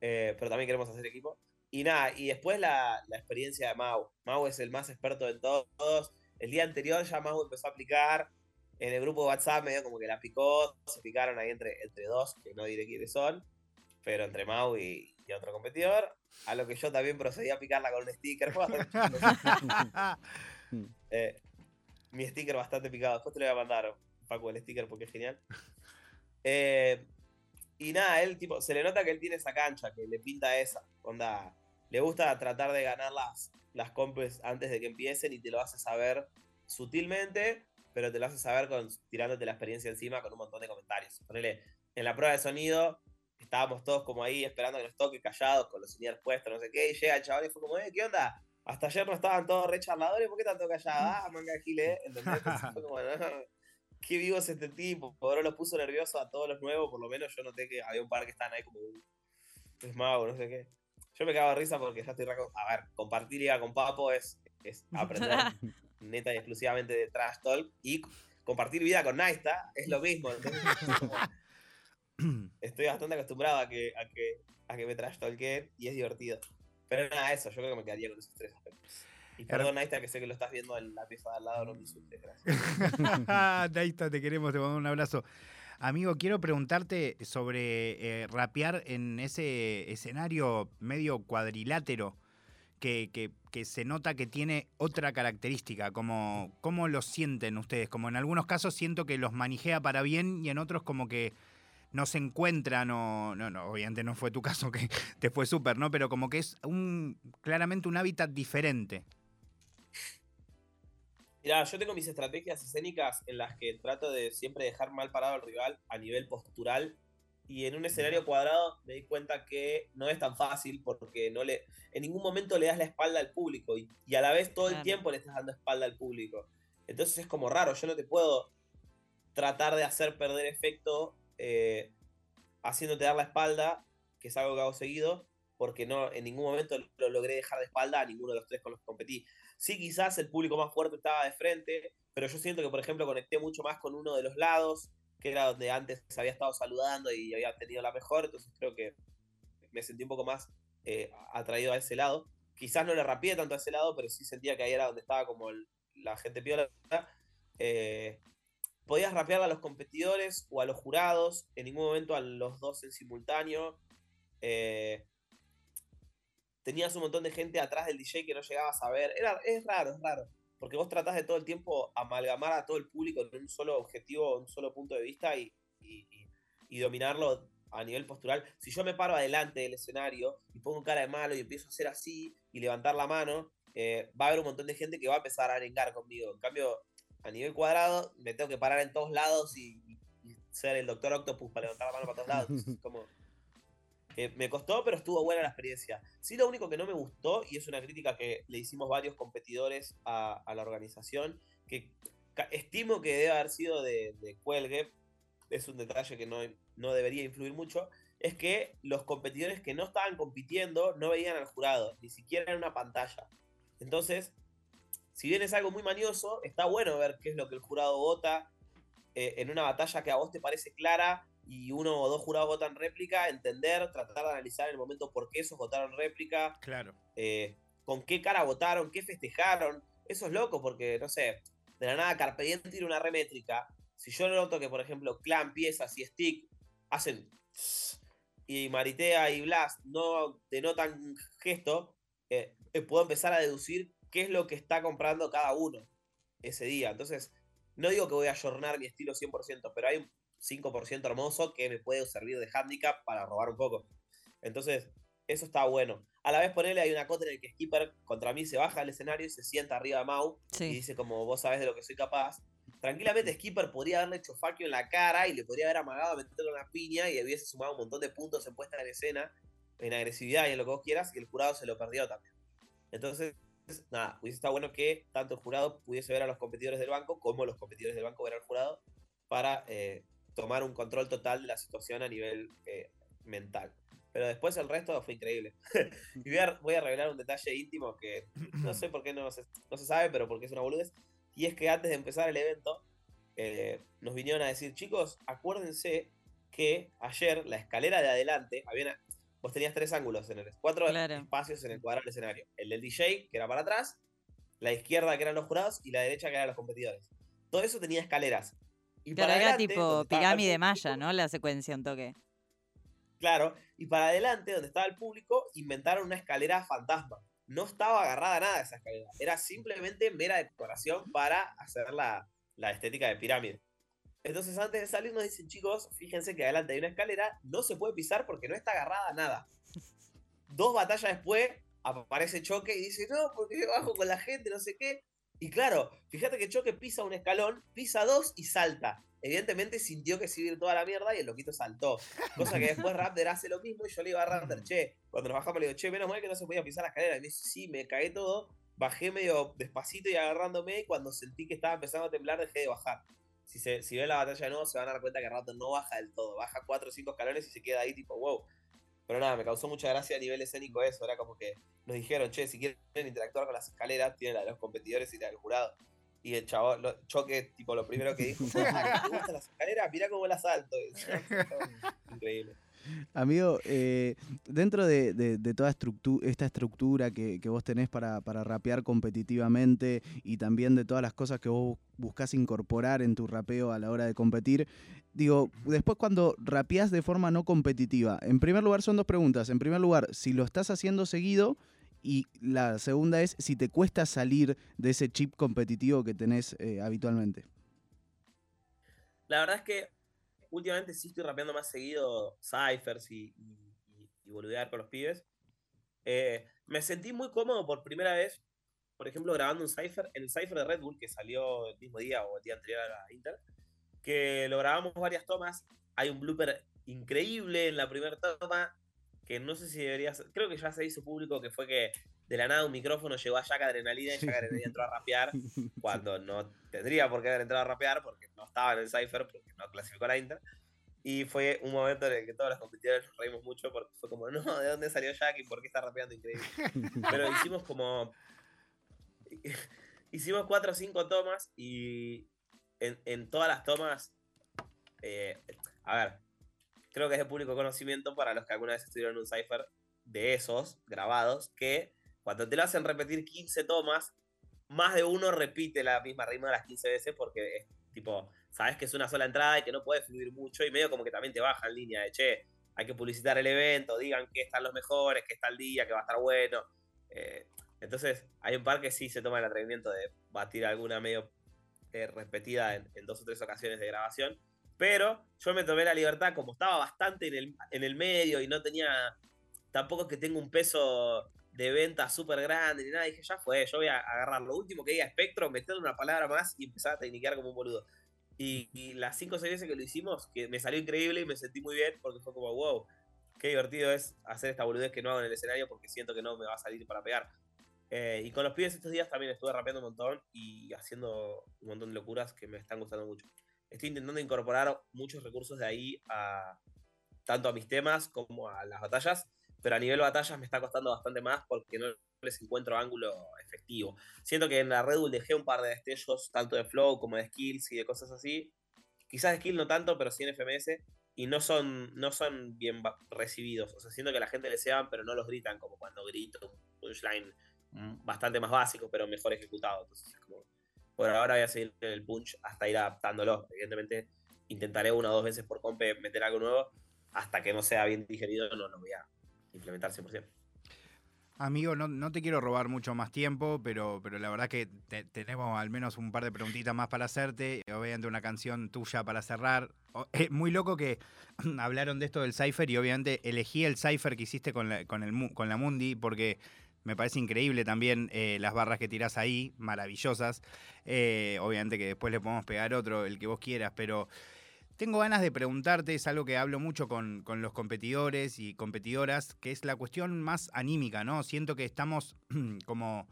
Eh, pero también queremos hacer equipo. Y nada, y después la, la, experiencia de Mau. Mau es el más experto de todos. El día anterior ya Mau empezó a aplicar. En el grupo de WhatsApp medio como que la picó. Se picaron ahí entre, entre dos, que no diré quiénes son. Pero entre Mau y, y otro competidor. A lo que yo también procedí a picarla con un sticker. eh, mi sticker bastante picado. Después te lo voy a mandar, Paco, el sticker porque es genial. Eh, y nada, él tipo, se le nota que él tiene esa cancha, que le pinta esa. Onda, le gusta tratar de ganar las, las compes antes de que empiecen y te lo hace saber sutilmente, pero te lo hace saber con, tirándote la experiencia encima con un montón de comentarios. Ponele, en la prueba de sonido, estábamos todos como ahí esperando que nos toque callados con los señores puestos, no sé qué, y llega el chaval y fue como, eh, ¿qué onda? Hasta ayer no estaban todos re charladores, ¿por qué tanto callados? Ah, manga gile, ¿entendés? fue como, qué vivo es este tipo, ahora lo puso nervioso a todos los nuevos, por lo menos yo noté que había un par que estaban ahí como, es mago, no sé qué. Yo me cago de risa porque ya estoy... A ver, compartir liga con Papo es, es aprender neta y exclusivamente de Trash Talk y compartir vida con Naista es lo mismo. estoy bastante acostumbrado a que, a que, a que me trash talkeen y es divertido. Pero nada, eso, yo creo que me quedaría con esos tres aspectos. Y perdón, Naista, que sé que lo estás viendo en la pieza de al lado, no me insultes, gracias. Naista, te queremos, te mando un abrazo. Amigo, quiero preguntarte sobre eh, rapear en ese escenario medio cuadrilátero que, que, que, se nota que tiene otra característica. Como, ¿Cómo lo sienten ustedes? Como en algunos casos siento que los manijea para bien y en otros como que no se encuentran o, no, no, obviamente no fue tu caso que te fue súper, ¿no? Pero como que es un, claramente un hábitat diferente. Mira, yo tengo mis estrategias escénicas en las que trato de siempre dejar mal parado al rival a nivel postural y en un escenario cuadrado me di cuenta que no es tan fácil porque no le en ningún momento le das la espalda al público y, a la vez todo el tiempo le estás dando espalda al público. Entonces es como raro, yo no te puedo tratar de hacer perder efecto eh, haciéndote dar la espalda, que es algo que hago seguido, porque no en ningún momento lo logré dejar de espalda a ninguno de los tres con los que competí. Sí, quizás el público más fuerte estaba de frente, pero yo siento que, por ejemplo, conecté mucho más con uno de los lados, que era donde antes había estado saludando y había tenido la mejor, entonces creo que me sentí un poco más eh, atraído a ese lado. Quizás no le rapié tanto a ese lado, pero sí sentía que ahí era donde estaba como la gente piola. Eh, podías rapear a los competidores o a los jurados, en ningún momento a los dos en simultáneo. Eh, tenías un montón de gente atrás del DJ que no llegabas a ver. Era, es raro, es raro. porque vos tratás de todo el tiempo amalgamar a todo el público en un solo objetivo, un solo punto de vista y, y dominarlo a nivel postural. Si yo me paro adelante del escenario y pongo cara de malo y empiezo a hacer así y levantar la mano, eh, va a haber un montón de gente que va a empezar a arengar conmigo. En cambio, a nivel cuadrado, me tengo que parar en todos lados y, ser el doctor Octopus para levantar la mano para todos lados. como, me costó, pero estuvo buena la experiencia. Sí, lo único que no me gustó, y es una crítica que le hicimos varios competidores a, la organización, que estimo que debe haber sido de, de Cuelgue, es un detalle que no, no debería influir mucho, es que los competidores que no estaban compitiendo no veían al jurado, ni siquiera en una pantalla. Entonces, si bien es algo muy manioso, está bueno ver qué es lo que el jurado vota eh, en una batalla que a vos te parece clara y uno o dos jurados votan réplica, entender, tratar de analizar en el momento por qué esos votaron réplica. Claro. Eh, con qué cara votaron, qué festejaron. Eso es loco porque, no sé, de la nada Carpe tiene una remétrica. Si yo noto que, por ejemplo, Clan, Piezas y Stick hacen y Maritea y Blas no denotan gesto, eh, puedo empezar a deducir qué es lo que está comprando cada uno ese día. Entonces, no digo que voy a ayornar mi estilo 100%, pero hay un 5% hermoso que me puede servir de handicap para robar un poco. Entonces, eso está bueno. A la vez ponerle hay una cota en el que Skipper contra mí se baja del escenario y se sienta arriba de Mau y dice como vos sabés de lo que soy capaz. Tranquilamente Skipper podría haberle hecho faquio en la cara y le podría haber amagado a meterle una piña y hubiese sumado un montón de puntos en puesta en escena, en agresividad y en lo que vos quieras, y el jurado se lo perdió también. Entonces, nada, hubiese estado bueno que tanto el jurado pudiese ver a los competidores del banco como los competidores del banco ver al jurado para eh, tomar un control total de la situación a nivel eh, mental. Pero después el resto fue increíble. y voy a, revelar un detalle íntimo que no sé por qué no se, sabe, pero porque es una boludez. Y es que antes de empezar el evento, eh, nos vinieron a decir, chicos, acuérdense que ayer la escalera de adelante, había vos tenías tres ángulos en el cuatro espacios en el cuadrado del escenario. El del DJ, que era para atrás, la izquierda, que eran los jurados, y la derecha, que eran los competidores. Todo eso tenía escaleras. Y para era tipo pirámide maya, ¿no? La secuencia un toque. Claro, y para adelante, donde estaba el público, inventaron una escalera fantasma no estaba agarrada a nada de esa escalera. Era simplemente mera decoración para hacer la, estética de pirámide. Entonces, antes de salir, nos dicen, chicos, fíjense que adelante hay una escalera, no se puede pisar porque no está agarrada a nada. Dos batallas después, aparece Choque y dice, no, porque yo bajo con la gente, no sé qué. Y claro, fíjate que Choque pisa un escalón, pisa dos y salta evidentemente sintió que se iba toda la mierda y el loquito saltó. Cosa que después Raptor hace lo mismo y yo le iba a Raptor, che, cuando nos bajamos le digo, che, menos mal que no se podía pisar la escalera. Y me dice, sí, me caí todo, bajé medio despacito y agarrándome y cuando sentí que estaba empezando a temblar dejé de bajar. Si, se, si ven la batalla de nuevo se van a dar cuenta que Raptor no baja del todo, baja 4 o 5 escalones y se queda ahí tipo, wow. Pero nada, me causó mucha gracia a nivel escénico eso, era como que nos dijeron, che, si quieren interactuar con las escaleras, tienen la de los competidores y la del jurado. Y el chavo, lo, Choque, tipo, lo primero que dijo fue, ah, ¿te gustan las escaleras? Mirá cómo las salto. Increíble. Amigo, eh, dentro de, toda esta estructura que, vos tenés para, rapear competitivamente y también de todas las cosas que vos buscás incorporar en tu rapeo a la hora de competir, digo, después cuando rapeás de forma no competitiva, en primer lugar son dos preguntas. En primer lugar, si lo estás haciendo seguido y la segunda es si te cuesta salir de ese chip competitivo que tenés eh, habitualmente. La verdad es que últimamente sí estoy rapeando más seguido ciphers y, y, boludear con los pibes. Eh, me sentí muy cómodo por primera vez, por ejemplo, grabando un cipher, el cipher de Red Bull que salió el mismo día o el día anterior a la Inter, que lo grabamos varias tomas. Hay un blooper increíble en la primera toma que no sé si debería creo que ya se hizo público que fue que de la nada un micrófono llegó a Jack Adrenalina y Jack Adrenalina entró a rapear cuando no tendría por qué haber entrado a rapear porque no estaba en el Cypher, porque no clasificó a la Inter. Y fue un momento en el que todos los competidores nos reímos mucho porque fue como, no, ¿de dónde salió Jack y por qué está rapeando increíble? Pero hicimos como. hicimos cuatro o cinco tomas y en, en todas las tomas. Eh, a ver, creo que es de público conocimiento para los que alguna vez estuvieron en un cipher de esos grabados, que cuando te lo hacen repetir 15 tomas, más de uno repite la misma rima las 15 veces porque es tipo, sabes que es una sola entrada y que no puede fluir mucho y medio como que también te baja en línea de, che, hay que publicitar el evento, digan que están los mejores, que está el día, que va a estar bueno. Eh, Entonces, hay un par que sí se toma el atrevimiento de batir alguna medio eh, repetida en, dos o tres ocasiones de grabación. Pero yo me tomé la libertad, como estaba bastante en el, en el medio y no tenía. Tampoco es que tenga un peso de venta súper grande ni nada. Dije, ya fue, yo voy a agarrar lo último que diga espectro, meterle una palabra más y empezar a tecniquear como un boludo. Y, las cinco o seis veces que lo hicimos, que me salió increíble y me sentí muy bien porque fue como, wow, qué divertido es hacer esta boludez que no hago en el escenario porque siento que no me va a salir para pegar. Eh, y con los pibes estos días también estuve rapeando un montón y haciendo un montón de locuras que me están gustando mucho. Estoy intentando incorporar muchos recursos de ahí a tanto a mis temas como a las batallas, pero a nivel batallas me está costando bastante más porque no les encuentro ángulo efectivo. Siento que en la Red dejé un par de destellos, tanto de flow como de skills y de cosas así. Quizás de skill no tanto, pero sí en FMS. Y no son, no son bien recibidos. O sea, siento que la gente les sean, pero no los gritan como cuando grito un punchline bastante más básico, pero mejor ejecutado. Entonces, como, por ahora voy a seguir el punch hasta ir adaptándolo. Evidentemente, intentaré una o dos veces por comp meter algo nuevo. Hasta que no sea bien digerido, no lo voy a implementar 100%. Amigo, no, te quiero robar mucho más tiempo, pero, pero la verdad que tenemos al menos un par de preguntitas más para hacerte. Obviamente una canción tuya para cerrar. Es muy loco que hablaron de esto del Cypher y obviamente elegí el Cypher que hiciste con la, con la Mundi porque me parece increíble también eh, las barras que tirás ahí, maravillosas. Eh, obviamente que después le podemos pegar otro, el que vos quieras, pero tengo ganas de preguntarte, es algo que hablo mucho con, los competidores y competidoras, que es la cuestión más anímica, ¿no? Siento que estamos como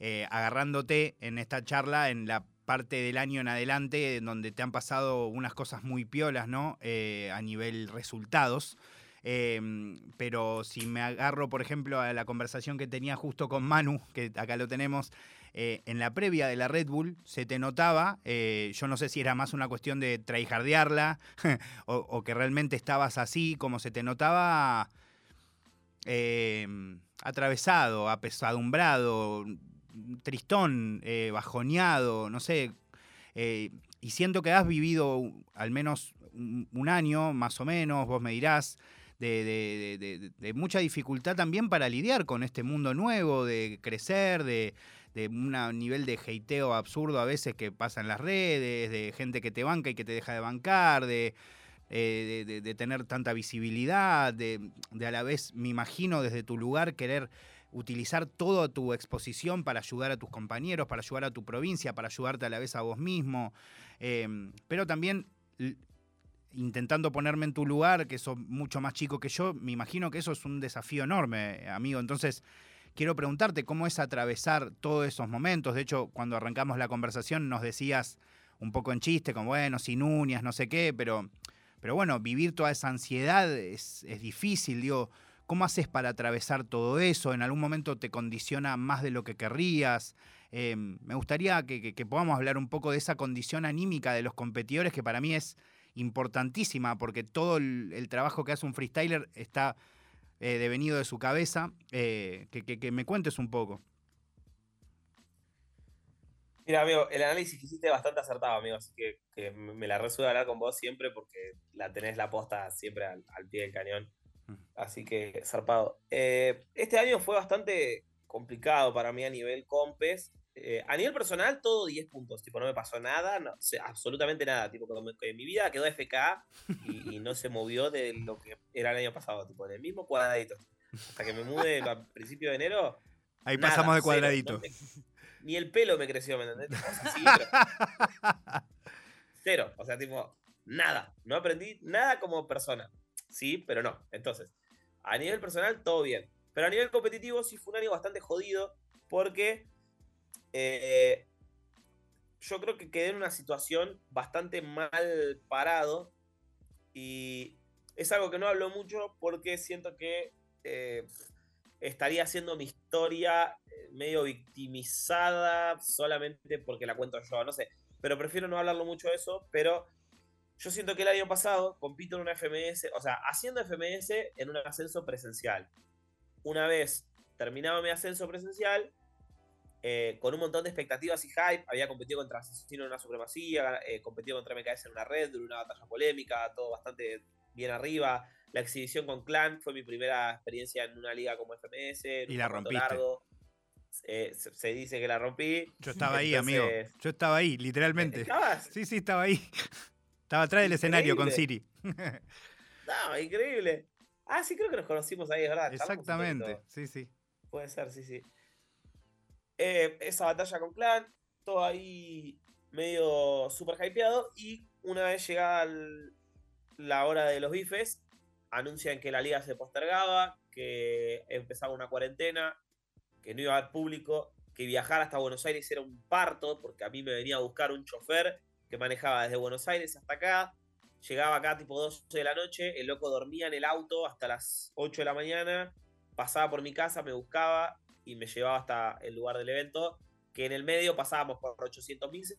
eh, agarrándote en esta charla en la parte del año en adelante, donde te han pasado unas cosas muy piolas, ¿no? Eh, a nivel resultados. Em, pero si me agarro, por ejemplo, a la conversación que tenía justo con Manu, que acá lo tenemos, eh, en la previa de la Red Bull se te notaba, eh, yo no sé si era más una cuestión de traijardearla o, que realmente estabas así, como se te notaba eh, atravesado, apesadumbrado, tristón, bajoneado, no sé. y siento que has vivido al menos un, año, más o menos, vos me dirás, de, mucha dificultad también para lidiar con este mundo nuevo, de crecer, de, de un nivel de heiteo absurdo a veces que pasa en las redes, de gente que te banca y que te deja de bancar, de, eh, de, tener tanta visibilidad, de, a la vez, me imagino, desde tu lugar querer utilizar toda tu exposición para ayudar a tus compañeros, para ayudar a tu provincia, para ayudarte a la vez a vos mismo, em, pero también intentando ponerme en tu lugar, que sos mucho más chico que yo, me imagino que eso es un desafío enorme, amigo. Entonces, quiero preguntarte cómo es atravesar todos esos momentos. De hecho, cuando arrancamos la conversación nos decías un poco en chiste, como bueno, sin uñas, no sé qué, pero, pero bueno, vivir toda esa ansiedad es, difícil. Digo, ¿cómo haces para atravesar todo eso? ¿En algún momento te condiciona más de lo que querrías? Eh, me gustaría que, podamos hablar un poco de esa condición anímica de los competidores, que para mí es importantísima, porque todo el trabajo que hace un freestyler está eh, devenido de su cabeza, eh, que, me cuentes un poco. Mira, amigo, el análisis que hiciste es bastante acertado, amigo, así que, me la resuelvo hablar con vos siempre porque la tenés la posta siempre al, pie del cañón. Así que, zarpado. Eh, este año fue bastante complicado para mí a nivel compes, eh, a nivel personal, todo 10 puntos. Tipo, no me pasó nada, no, absolutamente nada. Tipo, en mi vida quedó FK y, no se movió de lo que era el año pasado. Tipo, en el mismo cuadradito. Hasta que me mude a principios de enero. Ahí pasamos de cuadradito. ni el pelo me creció, ¿me entendés? cero. O sea, tipo, nada. No aprendí nada como persona. Sí, pero no. Entonces, a nivel personal, todo bien. Pero a nivel competitivo, sí fue un año bastante jodido porque eh, yo creo que quedé en una situación bastante mal parado y es algo que no hablo mucho porque siento que eh, estaría haciendo mi historia eh, medio victimizada solamente porque la cuento yo, no sé, pero prefiero no hablarlo mucho de eso, pero yo siento que el año pasado compito en una FMS, o sea, haciendo FMS en un ascenso presencial. Una vez terminaba mi ascenso presencial, eh, con un montón de expectativas y hype. Había competido contra Asesino en una supremacía, eh, competido contra MKS en una red, en una batalla polémica, todo bastante bien arriba. La exhibición con Clan fue mi primera experiencia en una liga como FMS. y la rompiste. eh, se, dice que la rompí. Yo estaba ahí, amigo. Yo estaba ahí, literalmente. ¿Estabas? Sí, sí, estaba ahí. Estaba atrás del escenario con Siri. no, increíble. Ah, sí, creo que nos conocimos ahí, ¿verdad? Exactamente, sí, sí. Puede ser, sí, sí. Eh, esa batalla con Clan, todo ahí medio super hypeado. Y una vez llegada la hora de los bifes, anuncian que la liga se postergaba, que empezaba una cuarentena, que no iba a haber público, que viajar hasta Buenos Aires era un parto, porque a mí me venía a buscar un chofer que manejaba desde Buenos Aires hasta acá. Llegaba acá tipo 12 de la noche, el loco dormía en el auto hasta las 8 de la mañana, pasaba por mi casa, me buscaba y me llevaba hasta el lugar del evento, que en el medio pasábamos por 800.000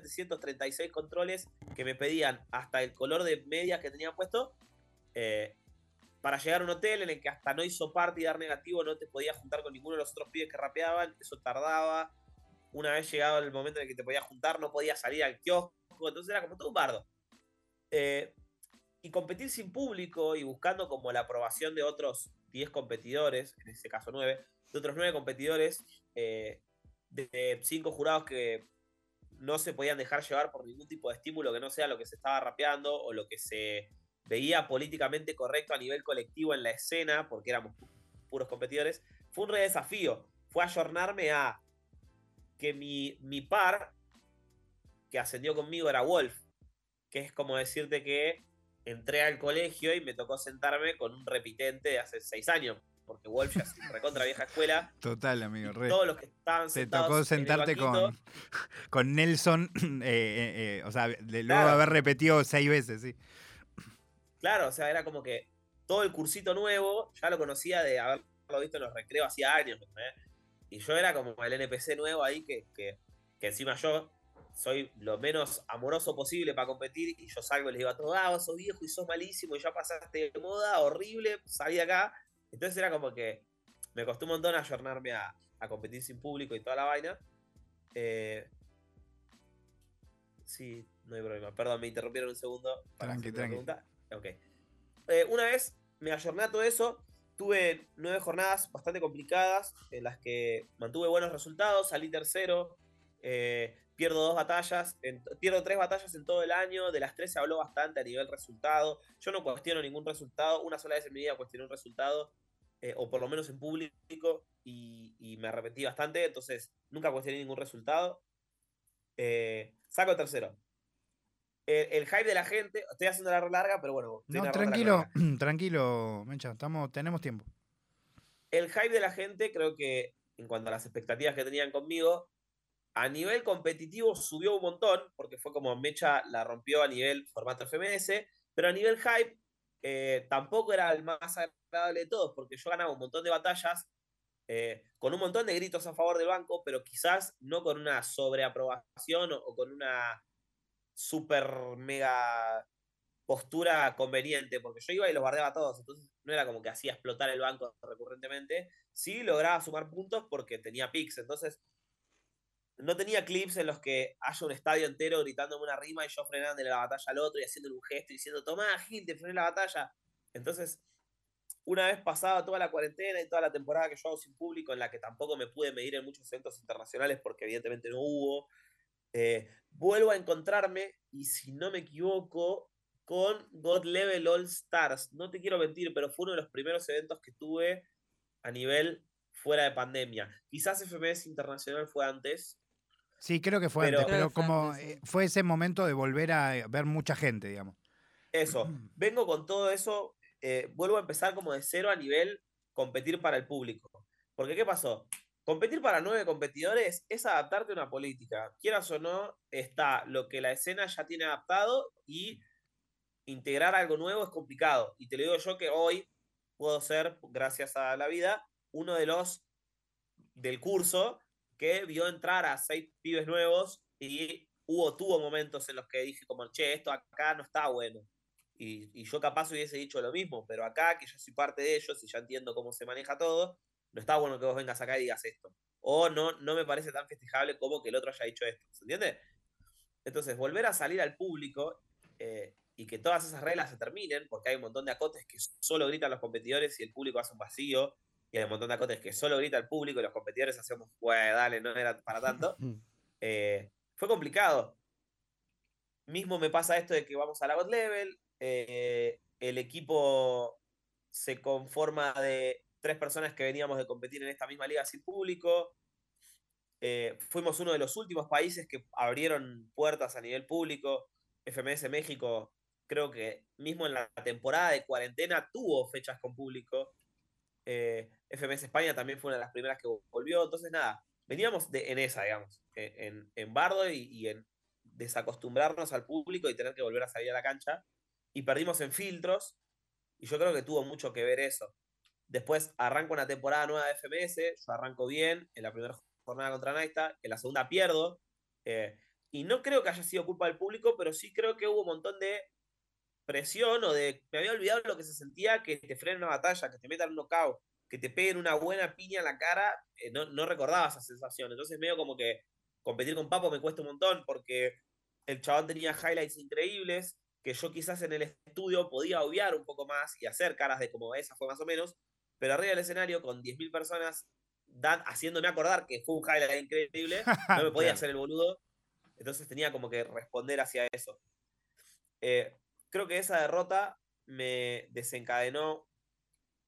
736 controles que me pedían hasta el color de medias que tenía puesto eh, para llegar a un hotel en el que hasta no hizo parte y dar negativo no te podías juntar con ninguno de los otros pibes que rapeaban, eso tardaba. Una vez llegado el momento en el que te podías juntar, no podías salir al kiosco, entonces era como todo un bardo. Eh, y competir sin público y buscando como la aprobación de otros 10 competidores, en este caso 9, de otros 9 competidores, eh, de 5 jurados que no se podían dejar llevar por ningún tipo de estímulo que no sea lo que se estaba rapeando o lo que se veía políticamente correcto a nivel colectivo en la escena, porque éramos puros competidores, fue un re desafío. Fue ayornarme a que mi, mi par que ascendió conmigo era Wolf, que es como decirte que entré al colegio y me tocó sentarme con un repitente de hace seis años, porque Wolf ya es recontra vieja escuela. Total, amigo. Todos los que estaban sentados. Te tocó sentarte con, con Nelson, eh, eh, eh, o sea, luego de haber repetido seis veces, sí. Claro, o sea, era como que todo el cursito nuevo ya lo conocía de haberlo visto en los recreos hacía años. Y yo era como el NPC nuevo ahí que, que, encima yo soy lo menos amoroso posible para competir y yo salgo y les digo a todos, ah, sos viejo y sos malísimo y ya pasaste de moda, horrible, salí acá. Entonces era como que me costó un montón ayornarme a, a competir sin público y toda la vaina. Eh, sí, no hay problema. Perdón, me interrumpieron un segundo. tranqui, tranqui. Ok. Eh, una vez me ayorné a todo eso. Tuve nueve jornadas bastante complicadas en las que mantuve buenos resultados, salí tercero, eh, pierdo dos batallas, pierdo tres batallas en todo el año, de las tres se habló bastante a nivel resultado. Yo no cuestiono ningún resultado, una sola vez en mi vida cuestioné un resultado, eh, o por lo menos en público, y, me arrepentí bastante, entonces nunca cuestioné ningún resultado. saco tercero el, hype de la gente. Estoy haciendo la larga, pero bueno. No, tranquilo, tranquilo, Mencha, estamos, tenemos tiempo. El hype de la gente, creo que en cuanto a las expectativas que tenían conmigo, a nivel competitivo subió un montón, porque fue como Mecha la rompió a nivel formato FMS, pero a nivel hype eh, tampoco era el más de todos, porque yo ganaba un montón de batallas eh, con un montón de gritos a favor del banco, pero quizás no con una sobreaprobación o con una súper mega postura conveniente, porque yo iba y los bardeaba a todos, entonces no era como que hacía explotar el banco recurrentemente, sí lograba sumar puntos porque tenía picks, entonces no tenía clips en los que haya un estadio entero gritándome una rima y yo frenando de la batalla al otro y haciendo un gesto y diciendo, toma Gil, te frené la batalla. Entonces, una vez pasada toda la cuarentena y toda la temporada que yo hago sin público, en la que tampoco me pude medir en muchos eventos internacionales porque evidentemente no hubo, eh, vuelvo a encontrarme, y si no me equivoco, con God Level All Stars. No te quiero mentir, pero fue uno de los primeros eventos que tuve a nivel fuera de pandemia. Quizás FMS Internacional fue antes. Sí, creo que fue antes, pero como eh, fue ese momento de volver a ver mucha gente, digamos. Eso, vengo con todo eso, eh, vuelvo a empezar como de cero a nivel competir para el público. Porque ¿qué pasó? Competir para nueve competidores es adaptarte a una política. Quieras o no, está lo que la escena ya tiene adaptado y integrar algo nuevo es complicado. Y te lo digo yo que hoy puedo ser, gracias a la vida, uno de los del curso que vio entrar a seis pibes nuevos y hubo, tuvo momentos en los que dije como, che, esto acá no está bueno. Y, y yo capaz hubiese dicho lo mismo, pero acá, que yo soy parte de ellos y ya entiendo cómo se maneja todo, no está bueno que vos vengas acá y digas esto. O no, no me parece tan festejable como que el otro haya dicho esto. ¿Se entiende? Entonces, volver a salir al público eh, y que todas esas reglas se terminen, porque hay un montón de acotes que solo gritan los competidores y el público hace un vacío y hay un montón de acotes que solo grita el público y los competidores hacemos, güey, dale, no era para tanto. Eh, fue complicado. Mismo me pasa esto de que vamos a la God Level, eh, el equipo se conforma de tres personas que veníamos de competir en esta misma liga sin público. Eh, fuimos uno de los últimos países que abrieron puertas a nivel público. FMS México, creo que mismo en la temporada de cuarentena tuvo fechas con público. Eh, FMS España también fue una de las primeras que volvió. Entonces, nada, veníamos de, en esa, digamos, en, en bardo y, y, en desacostumbrarnos al público y tener que volver a salir a la cancha. Y perdimos en filtros. Y yo creo que tuvo mucho que ver eso. Después arranco una temporada nueva de FMS, yo arranco bien en la primera jornada contra Naista, en la segunda pierdo. Eh, y no creo que haya sido culpa del público, pero sí creo que hubo un montón de presión o de. Me había olvidado lo que se sentía que te frenen una batalla, que te metan un knockout, que te peguen una buena piña en la cara. Eh, no, no recordaba esa sensación. Entonces, medio como que competir con Papo me cuesta un montón porque el chabón tenía highlights increíbles que yo quizás en el estudio podía obviar un poco más y hacer caras de como esa fue más o menos, pero arriba del escenario con 10.000 personas dan, haciéndome acordar que fue un highlight increíble, no me podía hacer el boludo, entonces tenía como que responder hacia eso. Eh, creo que esa derrota me desencadenó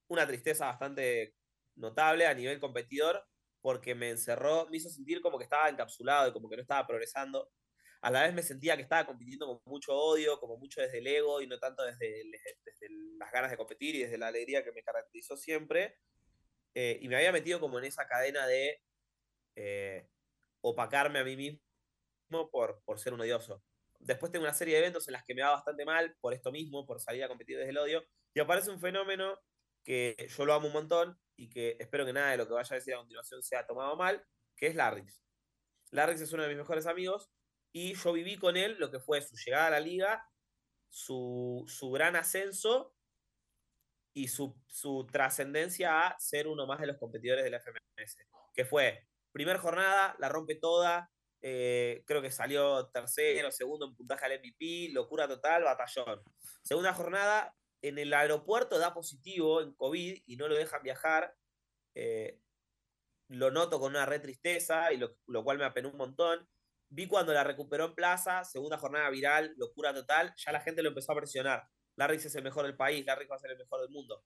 una tristeza bastante notable a nivel competidor, porque me encerró, me hizo sentir como que estaba encapsulado y como que no estaba progresando. A la vez me sentía que estaba compitiendo con mucho odio, como mucho desde el ego y no tanto desde, desde las ganas de competir y desde la alegría que me caracterizó siempre. Eh, y me había metido como en esa cadena de eh, opacarme a mí mismo por, por ser un odioso. Después tengo una serie de eventos en las que me va bastante mal por esto mismo, por salir a competir desde el odio. Y aparece un fenómeno que yo lo amo un montón y que espero que nada de lo que vaya a decir a continuación sea tomado mal, que es Larrix. Larrix es uno de mis mejores amigos y yo viví con él lo que fue su llegada a la liga, su, su gran ascenso y su, su trascendencia a ser uno más de los competidores de la FMS, que fue, primera jornada, la rompe toda, eh, creo que salió tercero, segundo en puntaje al MVP, locura total, batallón. Segunda jornada, en el aeropuerto da positivo en COVID y no lo dejan viajar. Eh, lo noto con una re tristeza y lo, lo, cual me apenó un montón. Vi cuando la recuperó en plaza, segunda jornada viral, locura total, ya la gente lo empezó a presionar. Larrix es el mejor del país, Larrix va a ser el mejor del mundo.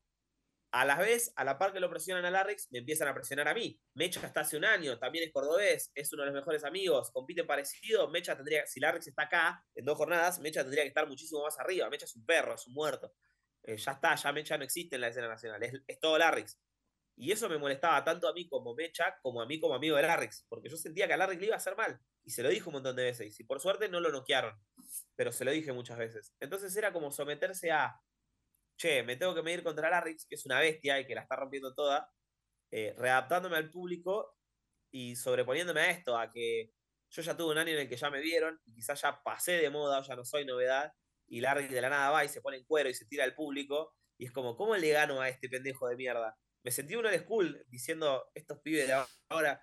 A la vez, a la par que lo presionan a Larrix, me empiezan a presionar a mí. Mecha está hace un año, también es cordobés, es uno de los mejores amigos, compite parecido. Mecha tendría, si Larrix está acá en dos jornadas, Mecha tendría que estar muchísimo más arriba. Mecha es un perro, es un muerto. Eh, ya está, ya Mecha no existe en la escena nacional, es, es todo Larrix. Y eso me molestaba tanto a mí como Mecha, como a mí como amigo de Larrix, porque yo sentía que a le iba a hacer mal. Y se lo dijo un montón de veces. Y por suerte no lo noquearon, pero se lo dije muchas veces. Entonces era como someterse a, che, me tengo que medir contra Larrix, que es una bestia y que la está rompiendo toda, eh, readaptándome al público y sobreponiéndome a esto, a que yo ya tuve un año en el que ya me vieron y quizás ya pasé de moda o ya no soy novedad. Y Larrix de la nada va y se pone en cuero y se tira al público. Y es como, ¿cómo le gano a este pendejo de mierda? Me sentí uno de school diciendo estos pibes de ahora.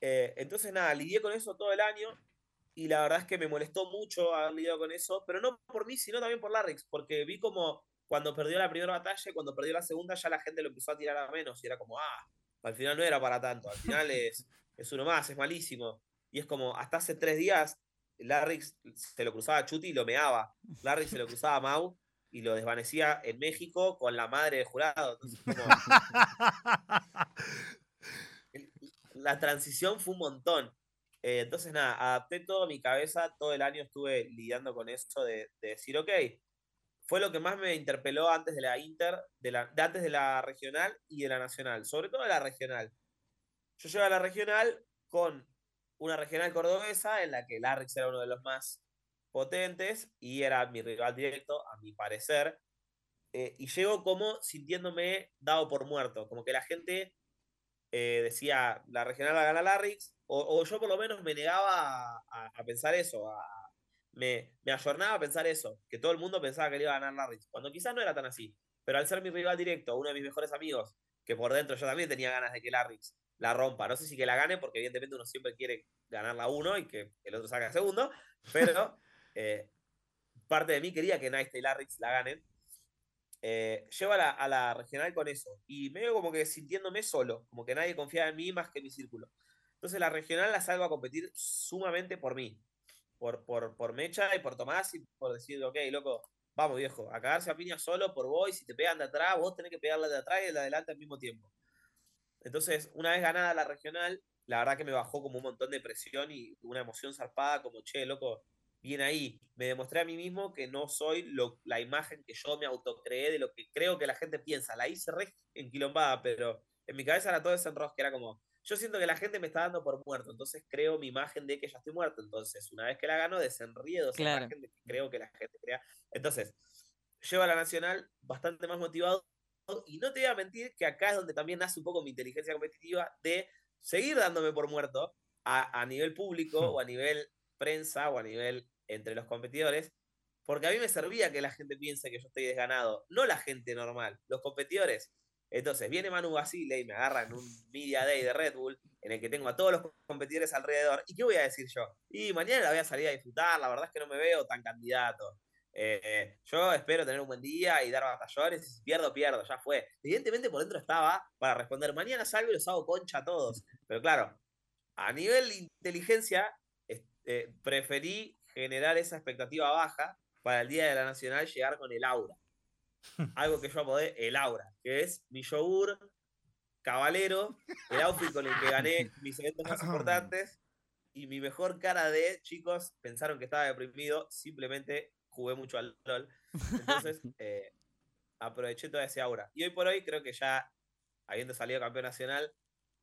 Eh, entonces, nada, lidié con eso todo el año y la verdad es que me molestó mucho haber lidiado con eso, pero no por mí, sino también por Larrix, porque vi como cuando perdió la primera batalla y cuando perdió la segunda, ya la gente lo empezó a tirar a menos y era como, ah, al final no era para tanto, al final es, es uno más, es malísimo. Y es como, hasta hace tres días, Larrix se lo cruzaba a Chuti y lo meaba. Larrix se lo cruzaba a Mau y lo desvanecía en México con la madre del jurado. Entonces, como... la transición fue un montón. Eh, entonces, nada, adapté todo mi cabeza, todo el año estuve lidiando con eso de, de, decir, ok, fue lo que más me interpeló antes de la Inter, de, la, de antes de la regional y de la nacional, sobre todo de la regional. Yo llegué a la regional con una regional cordobesa en la que Larrix era uno de los más potentes y era mi rival directo, a mi parecer. Eh, y llego como sintiéndome dado por muerto, como que la gente eh, decía, la regional va a ganar Larrix, o, o, yo por lo menos me negaba a, a pensar eso, a, me, me ayornaba a pensar eso, que todo el mundo pensaba que le iba a ganar Larrix, cuando quizás no era tan así. Pero al ser mi rival directo, uno de mis mejores amigos, que por dentro yo también tenía ganas de que Larrix la rompa. No sé si que la gane, porque evidentemente uno siempre quiere ganar la uno y que el otro saque el segundo, pero eh, parte de mí quería que Nice y Larrix la ganen. eh, llevo a la, regional con eso. Y medio como que sintiéndome solo, como que nadie confía en mí más que mi círculo. Entonces la regional la salgo a competir sumamente por mí, por, por, por Mecha y por Tomás y por decir, ok, loco, vamos viejo, a cagarse a piña solo por vos y si te pegan de atrás, vos tenés que pegarle de atrás y de adelante al mismo tiempo. Entonces, una vez ganada la regional, la verdad que me bajó como un montón de presión y una emoción zarpada, como, che, loco, bien ahí. Me demostré a mí mismo que no soy lo, la imagen que yo me autocreé de lo que creo que la gente piensa. La hice re enquilombada, pero en mi cabeza era todo ese enrosque, era como, yo siento que la gente me está dando por muerto, entonces creo mi imagen de que ya estoy muerto. Entonces, una vez que la gano, desenriedo esa imagen de que creo que la gente crea. Entonces, llevo a la Nacional bastante más motivado y no te voy a mentir que acá es donde también nace un poco mi inteligencia competitiva de seguir dándome por muerto a, a nivel público hmm. o a nivel prensa o a nivel entre los competidores, porque a mí me servía que la gente piense que yo estoy desganado, no la gente normal, los competidores. Entonces viene Manu Basile y me agarra en un Media Day de Red Bull en el que tengo a todos los competidores alrededor. ¿Y qué voy a decir yo? Y mañana la voy a salir a disfrutar, la verdad es que no me veo tan candidato. Eh, yo espero tener un buen día y dar batallones. Y si pierdo, pierdo, ya fue. Evidentemente por dentro estaba para responder: mañana salgo y los hago concha a todos. Pero claro, a nivel de inteligencia, eh, preferí generar esa expectativa baja para el día de la Nacional llegar con el aura. Algo que yo apodé el aura, que es mi yogur cabalero, el outfit con el que gané mis eventos más importantes y mi mejor cara de chicos pensaron que estaba deprimido, simplemente jugué mucho al LOL. Entonces, eh, aproveché toda ese aura. Y hoy por hoy creo que ya, habiendo salido campeón nacional,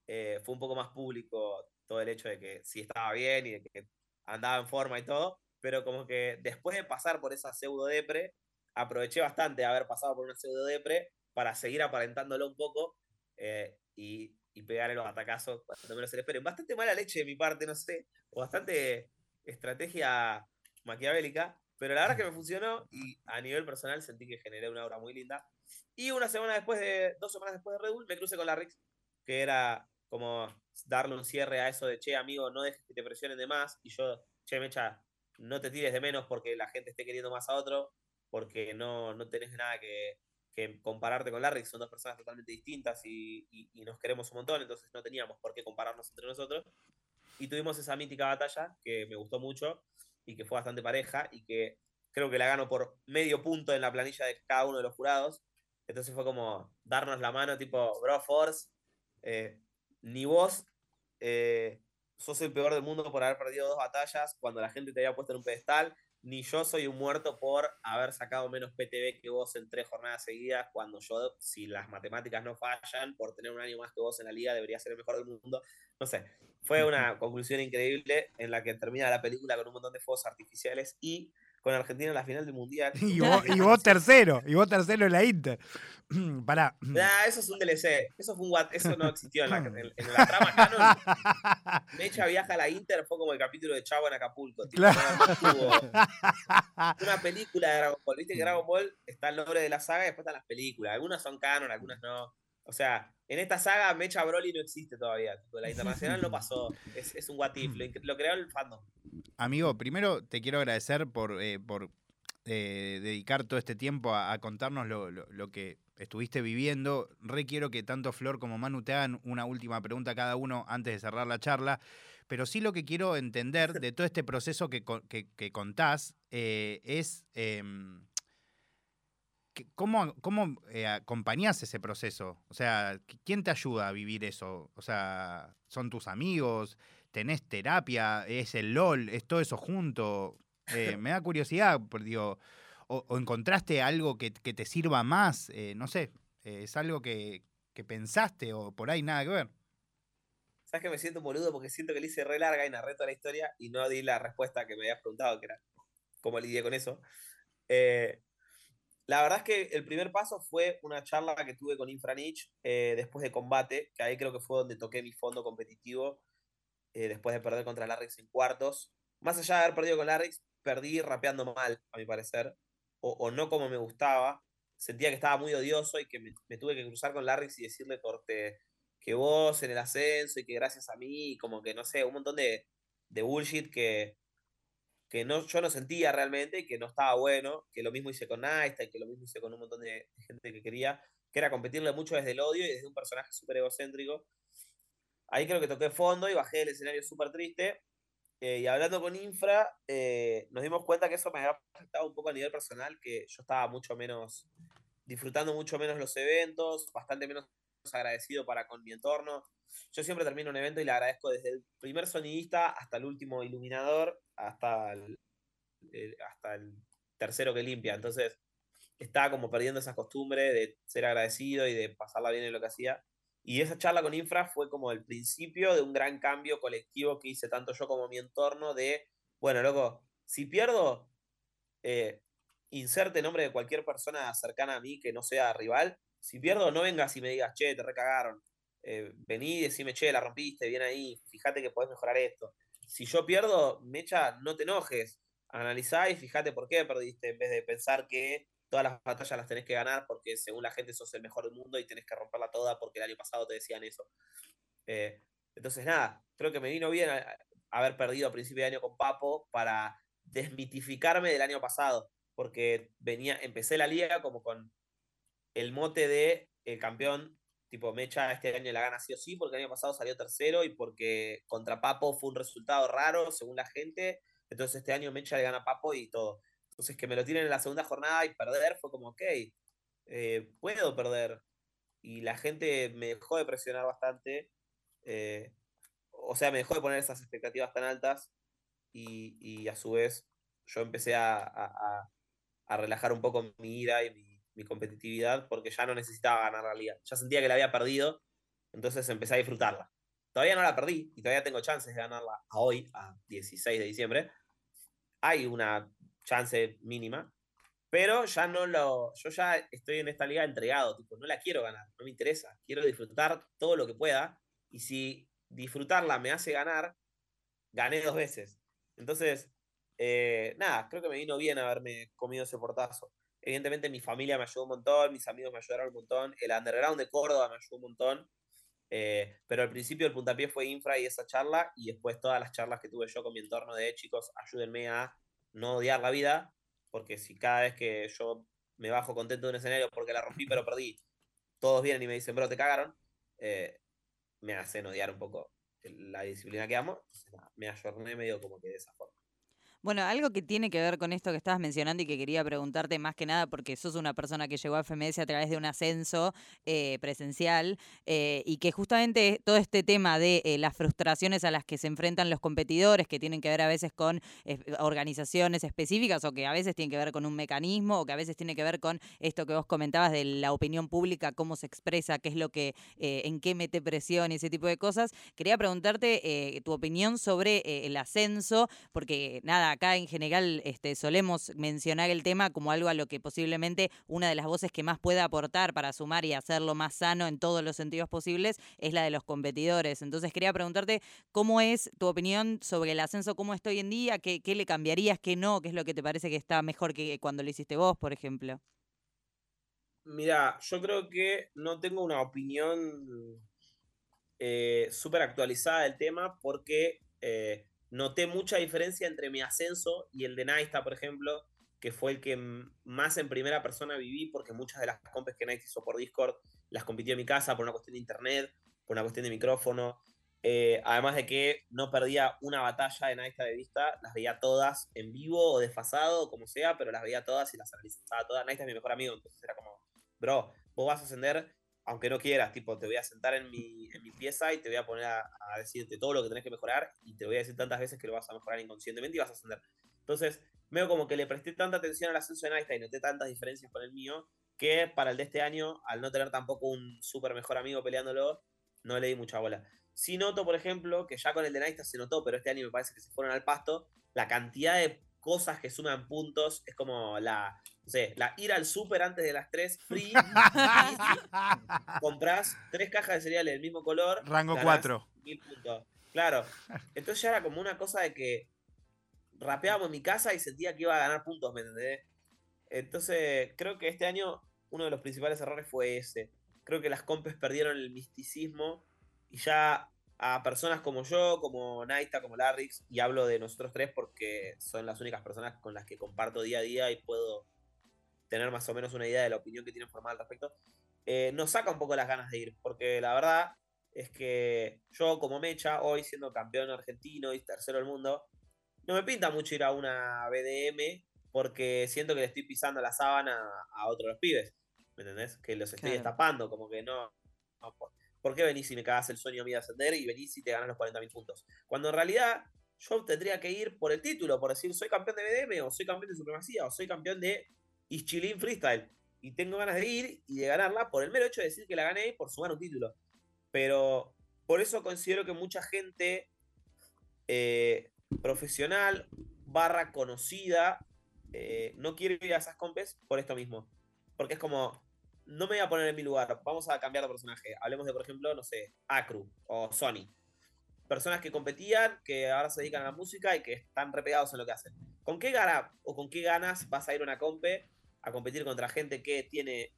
eh, fue un poco más público todo el hecho de que sí estaba bien y de que andaba en forma y todo, pero como que después de pasar por esa pseudo depre, aproveché bastante de haber pasado por una pseudo depre para seguir aparentándolo un poco eh, y, y pegarle los atacazos cuando menos se le esperen. Bastante mala leche de mi parte, no sé, o bastante estrategia maquiavélica, pero la verdad es que me funcionó y a nivel personal sentí que generé una obra muy linda. Y una semana después de, dos semanas después de Red Bull, me crucé con la Rix, que era como darle un cierre a eso de, che, amigo, no dejes que te presionen de más. Y yo, che, Mecha, no te tires de menos porque la gente esté queriendo más a otro, porque no, no tenés nada que, que compararte con Larry, son dos personas totalmente distintas y, y, nos queremos un montón, entonces no teníamos por qué compararnos entre nosotros. Y tuvimos esa mítica batalla que me gustó mucho y que fue bastante pareja y que creo que la ganó por medio punto en la planilla de cada uno de los jurados. Entonces fue como darnos la mano, tipo, bro, Force, eh, ni vos eh, sos el peor del mundo por haber perdido dos batallas cuando la gente te había puesto en un pedestal, ni yo soy un muerto por haber sacado menos PTB que vos en tres jornadas seguidas, cuando yo, si las matemáticas no fallan, por tener un año más que vos en la liga, debería ser el mejor del mundo. No sé, fue una conclusión increíble en la que termina la película con un montón de fuegos artificiales y con Argentina en la final del Mundial. Y vos, tercero, y vos tercero en la Inter. Pará. eso es un DLC, eso, fue un, eso no existió en la, en, la trama canon. Mecha viaja a la Inter, fue como el capítulo de Chavo en Acapulco. una película de Dragon Ball, viste que Dragon Ball está el nombre de la saga y después están las películas. Algunas son canon, algunas no. O sea, en esta saga Mecha Broly no existe todavía. la internacional no pasó. Es, es un what if, lo, creó el fandom. Amigo, primero te quiero agradecer por, eh, por eh, dedicar todo este tiempo a, contarnos lo, que estuviste viviendo. Requiero que tanto Flor como Manu te hagan una última pregunta a cada uno antes de cerrar la charla. Pero sí lo que quiero entender de todo este proceso que, que, contás eh, es em, ¿Cómo, cómo eh, acompañás ese proceso? O sea, ¿quién te ayuda a vivir eso? O sea, ¿son tus amigos? ¿Tenés terapia? ¿Es el LOL? ¿Es todo eso junto? Eh, me da curiosidad, digo, o, encontraste algo que, te sirva más? Eh, no sé, ¿es algo que, pensaste o por ahí nada que ver? ¿Sabes que me siento boludo? Porque siento que le hice re larga y narré toda la historia y no di la respuesta que me habías preguntado, que era cómo lidié con eso. Eh, la verdad es que el primer paso fue una charla que tuve con Infranich eh, después de combate, que ahí creo que fue donde toqué mi fondo competitivo eh, después de perder contra Larrix en cuartos. Más allá de haber perdido con Larrix, perdí rapeando mal, a mi parecer, o, no como me gustaba. Sentía que estaba muy odioso y que me, tuve que cruzar con Larrix y decirle corte que vos en el ascenso y que gracias a mí, como que no sé, un montón de, de bullshit que, que no, yo no sentía realmente, que no estaba bueno, que lo mismo hice con y que lo mismo hice con un montón de gente que quería, que era competirle mucho desde el odio y desde un personaje súper egocéntrico. Ahí creo que toqué fondo y bajé del escenario súper triste. Eh, y hablando con Infra, eh, nos dimos cuenta que eso me había afectado un poco a nivel personal, que yo estaba mucho menos, disfrutando mucho menos los eventos, bastante menos agradecido para con mi entorno. Yo siempre termino un evento y le agradezco desde el primer sonidista hasta el último iluminador, hasta el, hasta el tercero que limpia. Entonces, estaba como perdiendo esa costumbre de ser agradecido y de pasarla bien en lo que hacía. Y esa charla con Infra fue como el principio de un gran cambio colectivo que hice tanto yo como mi entorno de, bueno, loco, si pierdo, eh, inserte nombre de cualquier persona cercana a mí que no sea rival. Si pierdo, no vengas y me digas, che, te recagaron. Eh, vení y decime, che, la rompiste, bien ahí, fíjate que podés mejorar esto. Si yo pierdo, Mecha, no te enojes. Analizá y fíjate por qué perdiste, en vez de pensar que todas las batallas las tenés que ganar porque según la gente sos el mejor del mundo y tenés que romperla toda porque el año pasado te decían eso. Eh, entonces, nada, creo que me vino bien haber perdido a principio de año con Papo para desmitificarme del año pasado, porque venía, empecé la liga como con el mote de el campeón, tipo Mecha este año la gana sí o sí, porque el año pasado salió tercero y porque contra Papo fue un resultado raro según la gente, entonces este año Mecha le gana a Papo y todo. Entonces, que me lo tiren en la segunda jornada y perder fue como, ok, eh, puedo perder. Y la gente me dejó de presionar bastante. Eh, o sea, me dejó de poner esas expectativas tan altas. Y, a su vez, yo empecé a, relajar un poco mi ira y mi, mi, competitividad porque ya no necesitaba ganar la liga. Ya sentía que la había perdido. Entonces empecé a disfrutarla. Todavía no la perdí y todavía tengo chances de ganarla a hoy, a 16 de diciembre. Hay una chance mínima. Pero ya no lo. Yo ya estoy en esta liga entregado, tipo, no la quiero ganar, no me interesa. Quiero disfrutar todo lo que pueda. Y si disfrutarla me hace ganar, gané dos veces. Entonces, eh, nada, creo que me vino bien haberme comido ese portazo. Evidentemente, mi familia me ayudó un montón, mis amigos me ayudaron un montón, el underground de Córdoba me ayudó un montón. Eh, pero al principio el puntapié fue infra y esa charla, y después todas las charlas que tuve yo con mi entorno de chicos, ayúdenme a no odiar la vida, porque si cada vez que yo me bajo contento de un escenario porque la rompí pero perdí, todos vienen y me dicen, bro, te cagaron, eh, me hacen odiar un poco la disciplina que amo, me ayorné medio como que de esa forma. Bueno, algo que tiene que ver con esto que estabas mencionando y que quería preguntarte más que nada porque sos una persona que llegó a FMS a través de un ascenso eh, presencial eh, y que justamente todo este tema de eh, las frustraciones a las que se enfrentan los competidores, que tienen que ver a veces con organizaciones específicas o que a veces tienen que ver con un mecanismo o que a veces tiene que ver con esto que vos comentabas de la opinión pública, cómo se expresa, qué es lo que, en qué mete presión y ese tipo de cosas, quería preguntarte tu opinión sobre el ascenso, porque nada, acá en general este, solemos mencionar el tema como algo a lo que posiblemente una de las voces que más pueda aportar para sumar y hacerlo más sano en todos los sentidos posibles es la de los competidores. Entonces quería preguntarte cómo es tu opinión sobre el ascenso, cómo está hoy en día, qué, qué le cambiarías, qué no, qué es lo que te parece que está mejor que cuando lo hiciste vos, por ejemplo. Mira, yo creo que no tengo una opinión eh, súper actualizada del tema porque eh, noté mucha diferencia entre mi ascenso y el de Naista, por ejemplo, que fue el que más en primera persona viví, porque muchas de las compes que Naista hizo por Discord las compitió en mi casa por una cuestión de internet, por una cuestión de micrófono. Eh, además de que no perdía una batalla de Naista de vista, las veía todas en vivo o desfasado, como sea, pero las veía todas y las analizaba todas. Naista es mi mejor amigo, entonces era como, bro, vos vas a ascender aunque no quieras, tipo, te voy a sentar en mi, pieza y te voy a poner a, decirte todo lo que tenés que mejorar y te voy a decir tantas veces que lo vas a mejorar inconscientemente y vas a ascender. Entonces, veo como que le presté tanta atención al ascenso de Einstein y noté tantas diferencias con el mío que para el de este año, al no tener tampoco un súper mejor amigo peleándolo, no le di mucha bola. Sí noto, por ejemplo, que ya con el de Naista se notó, pero este año me parece que se fueron al pasto, la cantidad de cosas que suman puntos es como la, no sé, la ir al súper antes de las 3, free. compras tres cajas de cereales del mismo color. Rango 4. Claro. Entonces ya era como una cosa de que rapeábamos en mi casa y sentía que iba a ganar puntos, ¿me entendés? Entonces, creo que este año uno de los principales errores fue ese. Creo que las compes perdieron el misticismo y ya a personas como yo, como Naita, como Larrix, y hablo de nosotros tres porque son las únicas personas con las que comparto día a día y puedo tener más o menos una idea de la opinión que tienen formada al respecto, eh, nos saca un poco las ganas de ir, porque la verdad es que yo como Mecha, hoy siendo campeón argentino y tercero del mundo, no me pinta mucho ir a una BDM porque siento que le estoy pisando la sábana a otros los pibes, ¿me entendés? Que los estoy destapando, como que no, ¿por qué venís y me cagas el sueño mío de ascender y venís y te ganas los 40.000 puntos? Cuando en realidad yo tendría que ir por el título, por decir, soy campeón de BDM, o soy campeón de supremacía, o soy campeón de Ischilin Freestyle. Y tengo ganas de ir y de ganarla por el mero hecho de decir que la gané y por sumar un título. Pero por eso considero que mucha gente eh, profesional barra conocida eh, no quiere ir a esas compes por esto mismo. Porque es como, no me voy a poner en mi lugar, vamos a cambiar de personaje. Hablemos de, por ejemplo, no sé, Acru o Sony. Personas que competían, que ahora se dedican a la música y que están repegados en lo que hacen. ¿Con qué gana o con qué ganas vas a ir a una compe a competir contra gente que tiene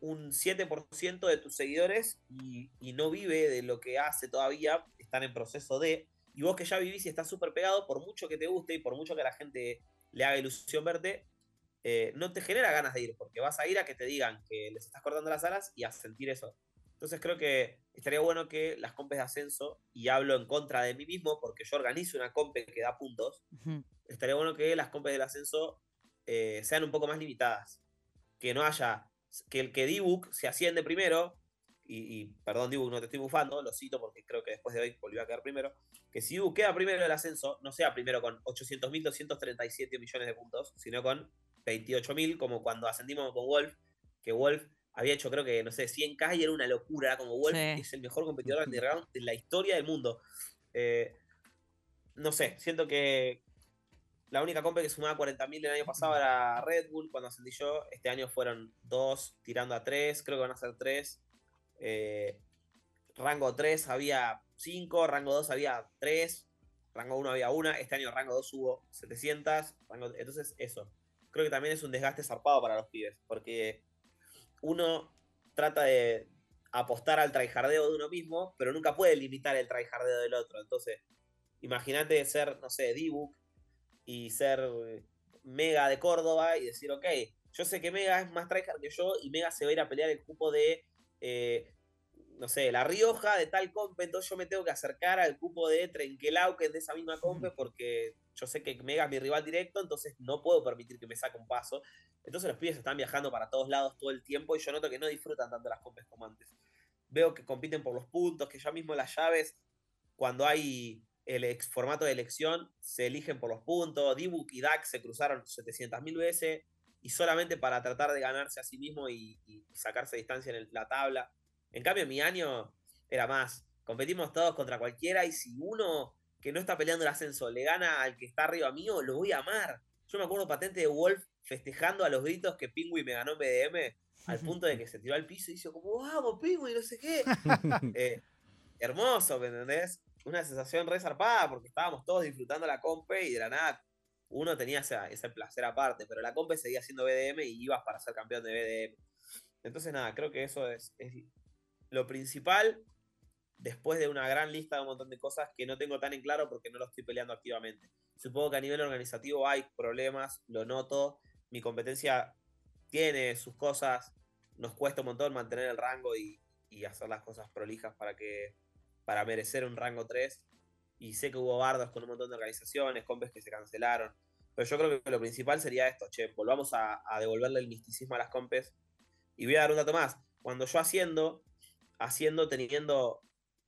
un 7% de tus seguidores y, y, no vive de lo que hace todavía, están en proceso de, y vos que ya vivís y estás súper pegado, por mucho que te guste y por mucho que a la gente le haga ilusión verte, eh, no te genera ganas de ir, porque vas a ir a que te digan que les estás cortando las alas y a sentir eso. Entonces creo que estaría bueno que las compes de ascenso, y hablo en contra de mí mismo, porque yo organizo una compe que da puntos, estaría bueno que las compes del ascenso eh, sean un poco más limitadas. Que no haya, que el que Dibuk se asciende primero, y, perdón Dibuk, no te estoy bufando, lo cito porque creo que después de hoy volvió a quedar primero, que si Dibuk queda primero del ascenso, no sea primero con 800.237 millones de puntos, sino con 28.000, como cuando ascendimos con Wolf, que Wolf había hecho creo que, no sé, 100k y era una locura, como Wolf es el mejor competidor underground de la historia del mundo. Eh, no sé, siento que la única compe que sumaba 40.000 el año pasado era Red Bull cuando ascendí yo. Este año fueron dos tirando a tres, creo que van a ser tres. Eh, rango 3 había 5, rango 2 había 3, rango 1 había 1, este año rango 2 hubo 700, entonces eso creo que también es un desgaste zarpado para los pibes, porque uno trata de apostar al tryhardeo de uno mismo, pero nunca puede limitar el tryhardeo del otro. Entonces, imagínate ser, no sé, D-Book y ser Mega de Córdoba y decir, ok, yo sé que Mega es más tryhard que yo y Mega se va a ir a pelear el cupo de eh, no sé, La Rioja de tal compe, entonces yo me tengo que acercar al cupo de Trenquelau, que es de esa misma compe, porque yo sé que Mega es mi rival directo, entonces no puedo permitir que me saque un paso. Entonces los pibes están viajando para todos lados todo el tiempo y yo noto que no disfrutan tanto las compes como antes. Veo que compiten por los puntos, que ya mismo las llaves, cuando hay el ex formato de elección, se eligen por los puntos. Dibuk y DAX se cruzaron 700.000 veces y solamente para tratar de ganarse a sí mismo y, y sacarse distancia en la tabla. En cambio, mi año era más. Competimos todos contra cualquiera y si uno que no está peleando el ascenso le gana al que está arriba mío, lo voy a amar. Yo me acuerdo patente de Wolf festejando a los gritos que Pingui me ganó en BDM al punto de que se tiró al piso y dijo como, vamos, Pingui, no sé qué. Eh, hermoso, ¿me entendés? Una sensación re zarpada porque estábamos todos disfrutando la compe y de la nada uno tenía ese, placer aparte, pero la compe seguía siendo BDM y ibas para ser campeón de BDM. Entonces nada, creo que eso es lo principal, después de una gran lista de un montón de cosas que no tengo tan en claro porque no lo estoy peleando activamente. Supongo que a nivel organizativo hay problemas, lo noto. Mi competencia tiene sus cosas, nos cuesta un montón mantener el rango y, hacer las cosas prolijas para que para merecer un rango 3. Y sé que hubo bardos con un montón de organizaciones, compes que se cancelaron. Pero yo creo que lo principal sería esto, che, volvamos a, devolverle el misticismo a las compes. Y voy a dar un dato más. Cuando yo haciendo, haciendo, teniendo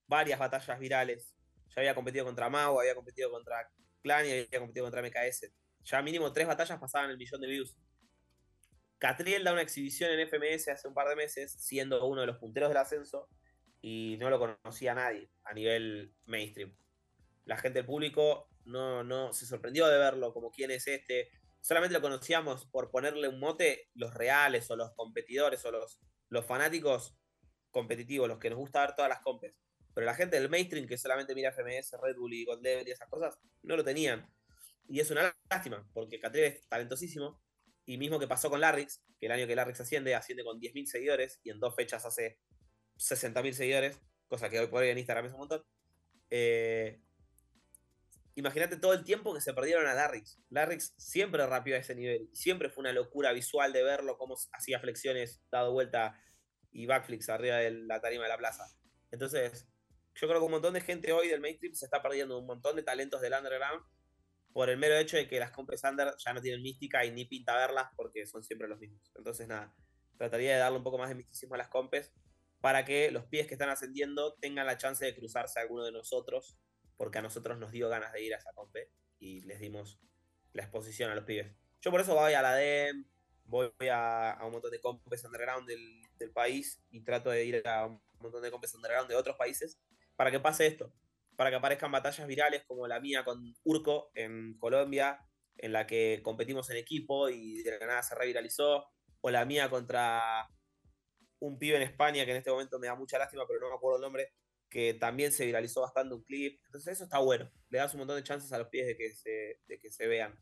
varias batallas virales. Ya había competido contra Mau, había competido contra Clan y había competido contra MKS. Ya mínimo tres batallas pasaban el millón de views. Catriel da una exhibición en FMS hace un par de meses, siendo uno de los punteros del ascenso, y no lo conocía nadie a nivel mainstream. La gente del público no, no se sorprendió de verlo como quién es este. Solamente lo conocíamos por ponerle un mote los reales o los competidores o los, los fanáticos competitivos, los que nos gusta ver todas las compes. Pero la gente del mainstream que solamente mira FMS, Red Bull y God Level y esas cosas, no lo tenían. Y es una lástima, porque Catriel es talentosísimo. Y mismo que pasó con Larrix, que el año que Larrix asciende, asciende con 10.000 seguidores y en dos fechas hace 60.000 seguidores. cosa que hoy por hoy en Instagram es un montón. Eh, Imagínate todo el tiempo que se perdieron a Larrix. Larrix siempre rapió a ese nivel. Siempre fue una locura visual de verlo, cómo hacía flexiones, dado vuelta y backflips arriba de la tarima de la plaza. Entonces, yo creo que un montón de gente hoy del mainstream se está perdiendo un montón de talentos del underground por el mero hecho de que las compras under ya no tienen mística y ni pinta verlas porque son siempre los mismos. Entonces, nada, trataría de darle un poco más de misticismo a las compes para que los pies que están ascendiendo tengan la chance de cruzarse a alguno de nosotros porque a nosotros nos dio ganas de ir a esa compe y les dimos la exposición a los pibes. Yo por eso voy a la DEM, voy a, un montón de compes underground del, país y trato de ir a un montón de compes underground de otros países para que pase esto, para que aparezcan batallas virales como la mía con Urco en Colombia, en la que competimos en equipo y de la nada se reviralizó, o la mía contra un pibe en España que en este momento me da mucha lástima, pero no me acuerdo el nombre, que también se viralizó bastante un clip. Entonces eso está bueno. Le das un montón de chances a los pies de que se, de que se vean.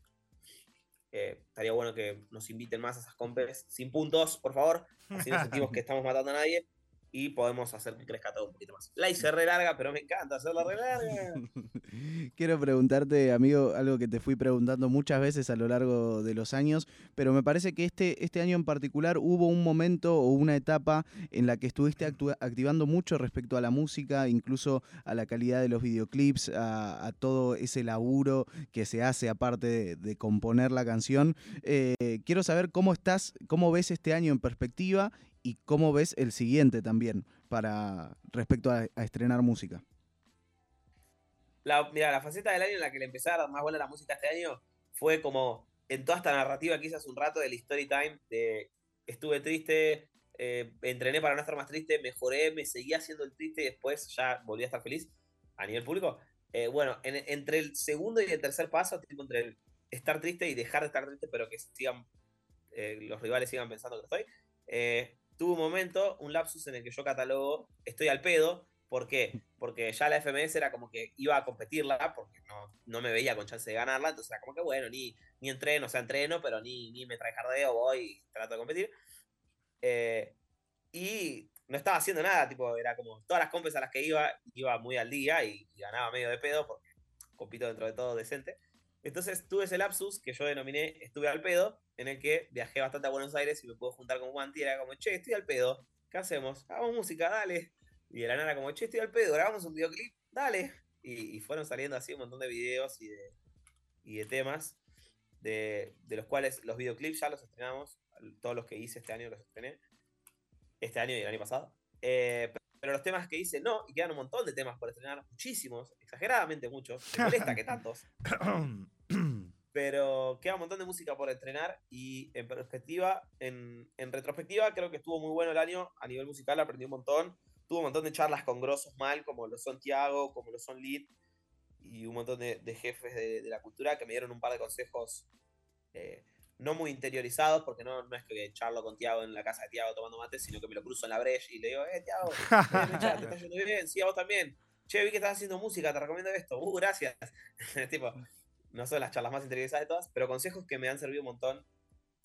Eh, estaría bueno que nos inviten más a esas compes sin puntos, por favor. Así no sentimos que estamos matando a nadie y podemos hacer que crezca todo un poquito más. La hice re larga, pero me encanta hacerla re larga. Quiero preguntarte, amigo, algo que te fui preguntando muchas veces a lo largo de los años, pero me parece que este, este año en particular hubo un momento o una etapa en la que estuviste activando mucho respecto a la música, incluso a la calidad de los videoclips, a, todo ese laburo que se hace aparte de, componer la canción. Eh, quiero saber cómo estás, cómo ves este año en perspectiva y cómo ves el siguiente también para respecto a, estrenar música. Mira, la faceta del año en la que le empecé a dar más buena la música este año fue como en toda esta narrativa que hice hace un rato del story time, de estuve triste, eh, entrené para no estar más triste, mejoré, me seguía haciendo el triste y después ya volví a estar feliz a nivel público. Eh, bueno, entre el segundo y el tercer paso, entre el estar triste y dejar de estar triste, pero que sigan, eh, los rivales sigan pensando que estoy, tuvo un momento, un lapsus en el que yo catalogo estoy al pedo. ¿Por qué? Porque ya la FMS era como que iba a competirla, porque no, no me veía con chance de ganarla, entonces era como que bueno, ni, ni entreno, o sea, entreno, pero ni, ni me trae jardeo, voy y trato de competir. Eh, y no estaba haciendo nada, tipo, era como todas las compes a las que iba, iba muy al día y, y ganaba medio de pedo, porque compito dentro de todo decente. Entonces tuve ese lapsus que yo denominé estuve al pedo, en el que viajé bastante a Buenos Aires y me puedo juntar con Juan y era como, che, estoy al pedo, ¿qué hacemos? Hagamos música, dale. Y de la nada como, che, estoy al pedo, grabamos un videoclip, dale. Y, fueron saliendo así un montón de videos y de, y de temas, de, de, los cuales los videoclips ya los estrenamos, todos los que hice este año los estrené, este año y el año pasado. Eh, pero los temas que hice no, y quedan un montón de temas por estrenar, muchísimos, exageradamente muchos. Me molesta que tantos. pero queda un montón de música por estrenar y en perspectiva, en, retrospectiva, creo que estuvo muy bueno el año a nivel musical, aprendí un montón. Tuve un montón de charlas con grosos mal, como lo son Tiago, como lo son Lid, y un montón de, jefes de, la cultura que me dieron un par de consejos eh, no muy interiorizados, porque no, no es que charlo con Tiago en la casa de Tiago tomando mate, sino que me lo cruzo en la brecha y le digo, eh, Tiago, te está yendo bien, sí, a vos también. Che, vi que estás haciendo música, te recomiendo esto. Uh, gracias. tipo, no son las charlas más interiorizadas de todas, pero consejos que me han servido un montón.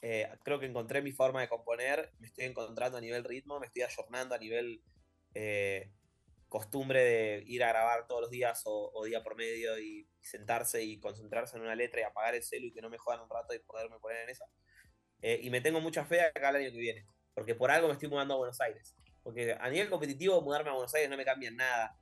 Eh, creo que encontré mi forma de componer, me estoy encontrando a nivel ritmo, me estoy ayornando a nivel eh, costumbre de ir a grabar todos los días o, día por medio y, sentarse y concentrarse en una letra y apagar el celu y que no me jodan un rato y poderme poner en esa. Eh, y me tengo mucha fe acá el año que viene, porque por algo me estoy mudando a Buenos Aires. Porque a nivel competitivo, mudarme a Buenos Aires no me cambia nada.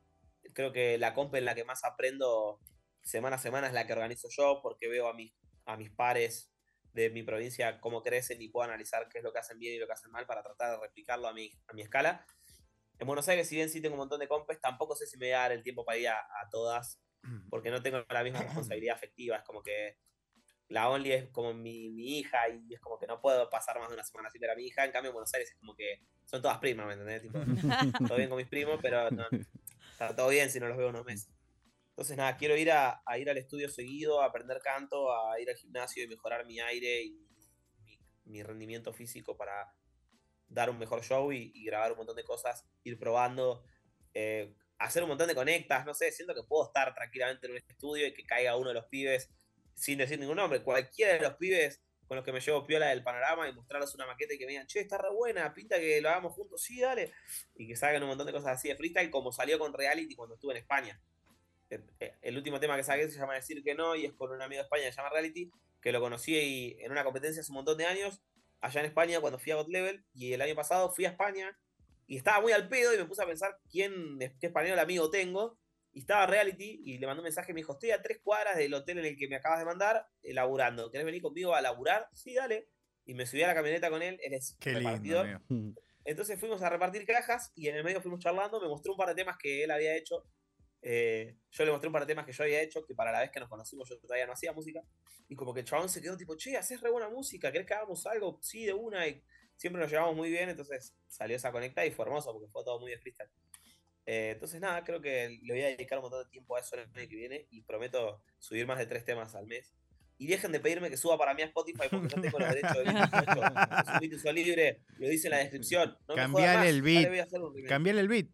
Creo que la comp en la que más aprendo semana a semana es la que organizo yo, porque veo a mis, a mis pares de mi provincia cómo crecen y puedo analizar qué es lo que hacen bien y lo que hacen mal para tratar de replicarlo a mi, a mi escala. En Buenos Aires, si bien sí tengo un montón de compes, tampoco sé si me voy a dar el tiempo para ir a, todas, porque no tengo la misma responsabilidad afectiva. Es como que la Only es como mi, mi, hija y es como que no puedo pasar más de una semana sin ver a mi hija. En cambio, en Buenos Aires es como que son todas primas, ¿me entendés? Tipo, todo bien con mis primos, pero no, está todo bien si no los veo unos meses. Entonces, nada, quiero ir a, ir al estudio seguido, a aprender canto, a ir al gimnasio y mejorar mi aire y mi rendimiento físico para dar un mejor show y, grabar un montón de cosas, ir probando, eh, hacer un montón de conectas, no sé, siento que puedo estar tranquilamente en un estudio y que caiga uno de los pibes sin decir ningún nombre, cualquiera de los pibes con los que me llevo piola del panorama y mostrarles una maqueta y que me digan, che, está re buena, pinta que lo hagamos juntos, sí, dale. Y que salgan un montón de cosas así de freestyle, como salió con Reality cuando estuve en España. Eh, eh, el último tema que saqué se llama Decir que no y es con un amigo de España que se llama Reality, que lo conocí en una competencia hace un montón de años, allá en España cuando fui a God Level, y el año pasado fui a España y estaba muy al pedo y me puse a pensar quién, qué español amigo tengo, y estaba Reality y le mandó un mensaje y me dijo, estoy a tres cuadras del hotel en el que me acabas de mandar, eh, laburando. ¿Querés venir conmigo a laburar? Sí, dale. Y me subí a la camioneta con él, él es Qué repartidor. Entonces fuimos a repartir cajas y en el medio fuimos charlando, me mostró un par de temas que él había hecho. Eh, yo le mostré un par de temas que yo había hecho, que para la vez que nos conocimos yo todavía no hacía música. Y como que el chabón se quedó tipo, che, haces re buena música, ¿querés que hagamos algo? Sí, de una. Y siempre nos llevamos muy bien, entonces salió esa conecta y fue hermoso porque fue todo muy de freestyle. Eh, entonces, nada, creo que le voy a dedicar un montón de tiempo a eso el año que viene y prometo subir más de tres temas al mes. Y dejen de pedirme que suba para mí a Spotify porque yo tengo los derechos de Es un beat uso libre, lo dice en la descripción. No Cambiale el beat. Cambiale el beat.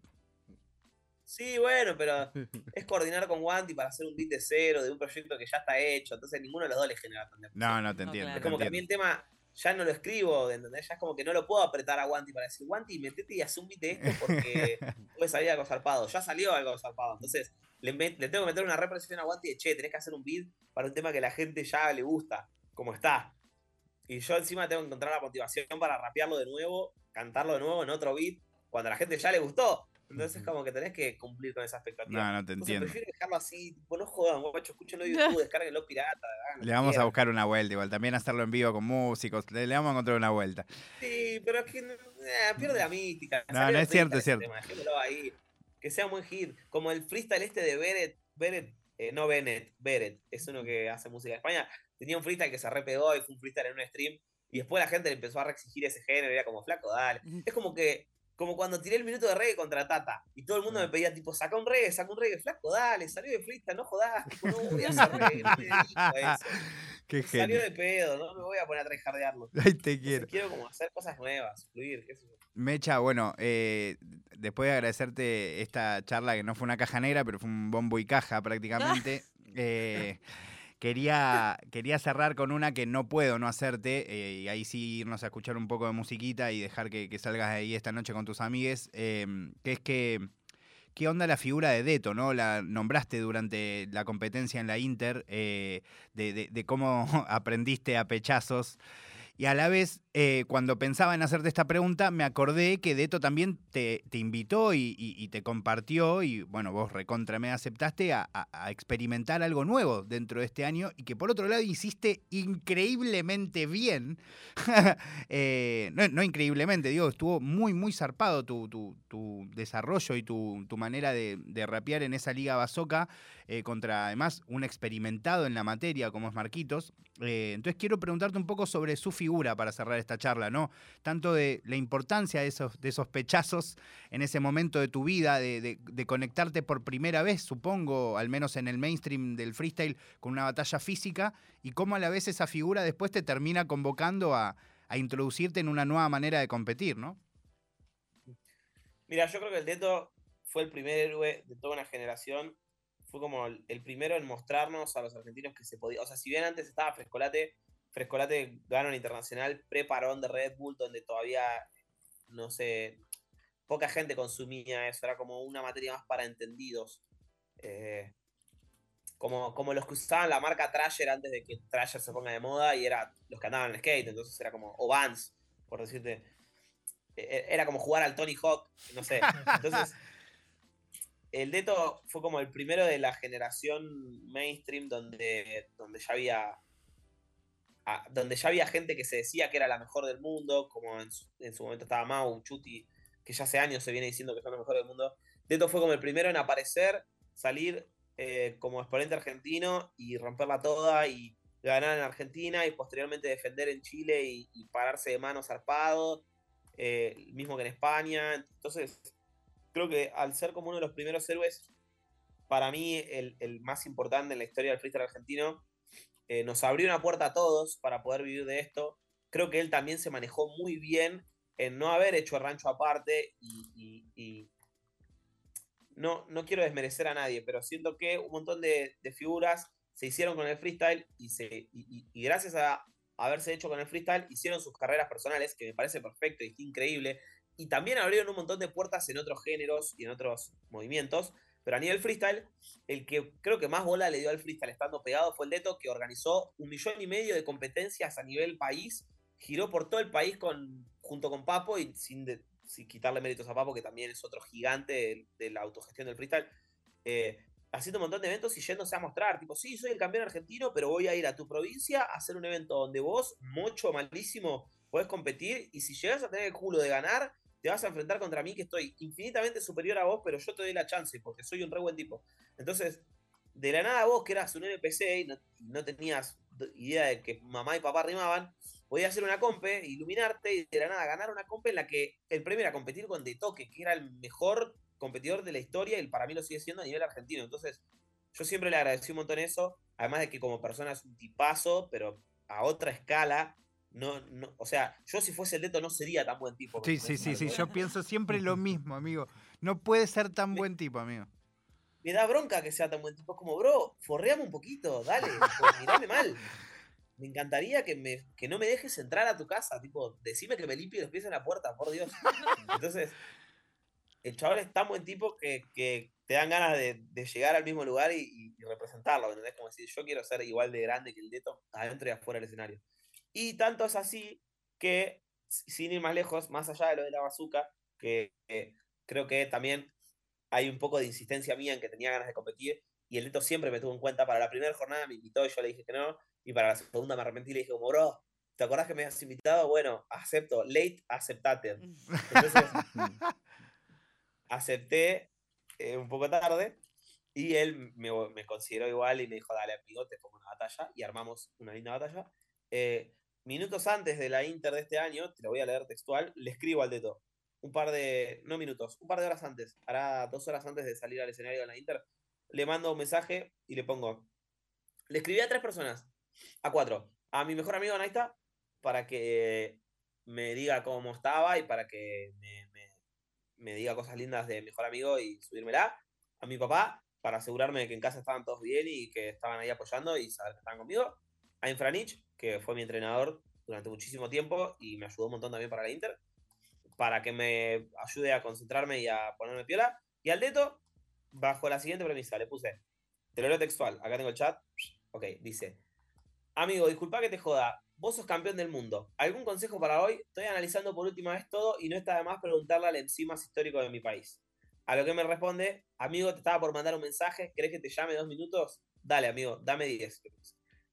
Sí, bueno, pero es coordinar con Wanty para hacer un beat de cero, de un proyecto que ya está hecho. Entonces, ninguno de los dos le genera tanta No, no, te entiendo. Es como que a mí el tema ya no lo escribo, ¿entendés? Ya es como que no lo puedo apretar a Wanty para decir, Wanty, metete y haz un beat de esto porque puede salir algo zarpado. Ya salió algo zarpado. Entonces, le, tengo que meter una represión a Wanty de, che, tenés que hacer un beat para un tema que la gente ya le gusta, como está. Y yo encima tengo que encontrar la motivación para rapearlo de nuevo, cantarlo de nuevo en otro beat, cuando a la gente ya le gustó. Entonces es como que tenés que cumplir con esa expectativa. No, no te entiendo. prefiero dejarlo así, tipo, no jodan, guacho, escúchenlo en YouTube, descarguenlo pirata. Le vamos a buscar una vuelta igual, también hacerlo en vivo con músicos, le, vamos a encontrar una vuelta. Sí, pero es que eh, pierde la mística. No, no es cierto, es cierto. ahí. Que sea un buen hit. Como el freestyle este de Beret, Beret eh, no Bennett, Beret, es uno que hace música en España. Tenía un freestyle que se repegó y fue un freestyle en un stream. Y después la gente le empezó a reexigir ese género, era como flaco, dale. Es como que como cuando tiré el minuto de reggae contra Tata. Y todo el mundo me pedía, tipo, saca un reggae, saca un reggae, flaco, dale, salió de freestyle, no jodas, tipo, no voy a hacer reggae, no me dedico a eso. Qué salió de pedo, no me voy a poner a tryhardearlo. Ay, te quiero. quiero como hacer cosas nuevas, fluir, qué sé yo. Mecha, bueno, eh, después de agradecerte esta charla que no fue una caja negra, pero fue un bombo y caja prácticamente. eh, Quería, quería cerrar con una que no puedo no hacerte, eh, y ahí sí irnos a escuchar un poco de musiquita y dejar que, salgas ahí esta noche con tus amigues, em, que es que, ¿qué onda la figura de Deto, no? La nombraste durante la competencia en la Inter, eh, de, de, cómo aprendiste a pechazos. Y a la vez, eh, cuando pensaba en hacerte esta pregunta, me acordé que Deto también te, invitó y, te compartió, y bueno, vos recontra me aceptaste a, experimentar algo nuevo dentro de este año y que por otro lado hiciste increíblemente bien. Eh, no, increíblemente, digo, estuvo muy, muy zarpado tu, tu, desarrollo y tu, manera de, de, rapear en esa liga basoca eh, contra además un experimentado en la materia como es Marquitos. entonces quiero preguntarte un poco sobre su figura para cerrar esta charla, ¿no? Tanto de la importancia de esos, de esos pechazos en ese momento de tu vida, de, conectarte por primera vez, supongo, al menos en el mainstream del freestyle, con una batalla física, y cómo a la vez esa figura después te termina convocando a, introducirte en una nueva manera de competir, ¿no? Mira, yo creo que el Teto fue el primer héroe de toda una generación. Fue como el, primero en mostrarnos a los argentinos que se podía. O sea, si bien antes estaba Frescolate, Frescolate ganó el internacional preparón de Red Bull, donde todavía, no sé, poca gente consumía eso, era como una materia más para entendidos. Eh, como, como los que usaban la marca Trasher antes de que Trasher se ponga de moda y era los que andaban en skate, entonces era como, o Vans, por decirte. E, e, era como jugar al Tony Hawk, no sé. Entonces, el Deto fue como el primero de la generación mainstream donde, donde ya había donde ya había gente que se decía que era la mejor del mundo, como en su, momento estaba Mau, Chuti, que ya hace años se viene diciendo que son los mejores del mundo. Deto fue como el primero en aparecer, salir eh, como exponente argentino y romperla toda y ganar en Argentina y posteriormente defender en Chile y, pararse de manos zarpado, eh, mismo que en España. Entonces, creo que al ser como uno de los primeros héroes, para mí el, más importante en la historia del freestyle argentino, eh, nos abrió una puerta a todos para poder vivir de esto. Creo que él también se manejó muy bien en no haber hecho el rancho aparte y, no, no quiero desmerecer a nadie, pero siento que un montón de, figuras se hicieron con el freestyle y, gracias a, haberse hecho con el freestyle, hicieron sus carreras personales, que me parece perfecto y increíble, y también abrieron un montón de puertas en otros géneros y en otros movimientos, pero a nivel freestyle, el que creo que más bola le dio al freestyle estando pegado fue el Deto, que organizó un millón y medio de competencias a nivel país, giró por todo el país con, junto con Papo y sin, sin quitarle méritos a Papo, que también es otro gigante de, la autogestión del freestyle. Eh, haciendo un montón de eventos y yéndose a mostrar, tipo, sí, soy el campeón argentino, pero voy a ir a tu provincia a hacer un evento donde vos, mucho malísimo, podés competir y si llegas a tener el culo de ganar, te vas a enfrentar contra mí que estoy infinitamente superior a vos, pero yo te doy la chance porque soy un re buen tipo. Entonces, de la nada vos que eras un NPC y no, tenías idea de que mamá y papá rimaban, podías hacer una compe, iluminarte y de la nada ganar una compe en la que el premio era competir con De Toque, que era el mejor competidor de la historia y para mí lo sigue siendo a nivel argentino. Entonces, yo siempre le agradecí un montón eso, además de que como persona es un tipazo, pero a otra escala. No, no, o sea, yo si fuese el Deto no sería tan buen tipo. Sí, sí, sí, sí, yo pienso siempre lo mismo, amigo. No puede ser tan buen tipo, amigo. Me da bronca que sea tan buen tipo. Es como, bro, forreame un poquito, dale, mirame mal. Me encantaría que, me, que no me dejes entrar a tu casa, tipo, decime que me limpie los pies en la puerta, por Dios. Entonces, el chaval es tan buen tipo que, te dan ganas de, llegar al mismo lugar y, representarlo, ¿entendés? Como decir, yo quiero ser igual de grande que el Deto adentro y afuera del escenario. Y tanto es así que, sin ir más lejos, más allá de lo de la bazooka, que creo que también hay un poco de insistencia mía en que tenía ganas de competir, y el Deto siempre me tuvo en cuenta. Para la primera jornada me invitó y yo le dije que no, y para la segunda me arrepentí y le dije, como, bro, ¿te acordás que me has invitado? Bueno, acepto, late, aceptate. Entonces, acepté eh, un poco tarde y él me, me, consideró igual y me dijo, dale amigo, te pongo una batalla y armamos una linda batalla. Eh, minutos antes de la Inter de este año, te lo voy a leer textual, le escribo al Deto. Un par de, no minutos, un par de horas antes, hará dos horas antes de salir al escenario de la Inter, le mando un mensaje y le pongo, le escribí a tres personas, a cuatro, a mi mejor amigo Naita, para que me diga cómo estaba y para que me, me diga cosas lindas de mejor amigo y subírmela. A mi papá, para asegurarme de que en casa estaban todos bien y que estaban ahí apoyando y saber que estaban conmigo. A Infranich, que fue mi entrenador durante muchísimo tiempo y me ayudó un montón también para la Inter, para que me ayude a concentrarme y a ponerme piola. Y al Deto, bajo la siguiente premisa, le puse, te lo leo textual, acá tengo el chat. Ok, dice, amigo, disculpa que te joda, Vos sos campeón del mundo. ¿Algún consejo para hoy? Estoy analizando por última vez todo y no está de más preguntarle al encima histórico de mi país. A lo que me responde, amigo, te estaba por mandar un mensaje, ¿crees que te llame dos minutos? Dale, amigo, dame diez.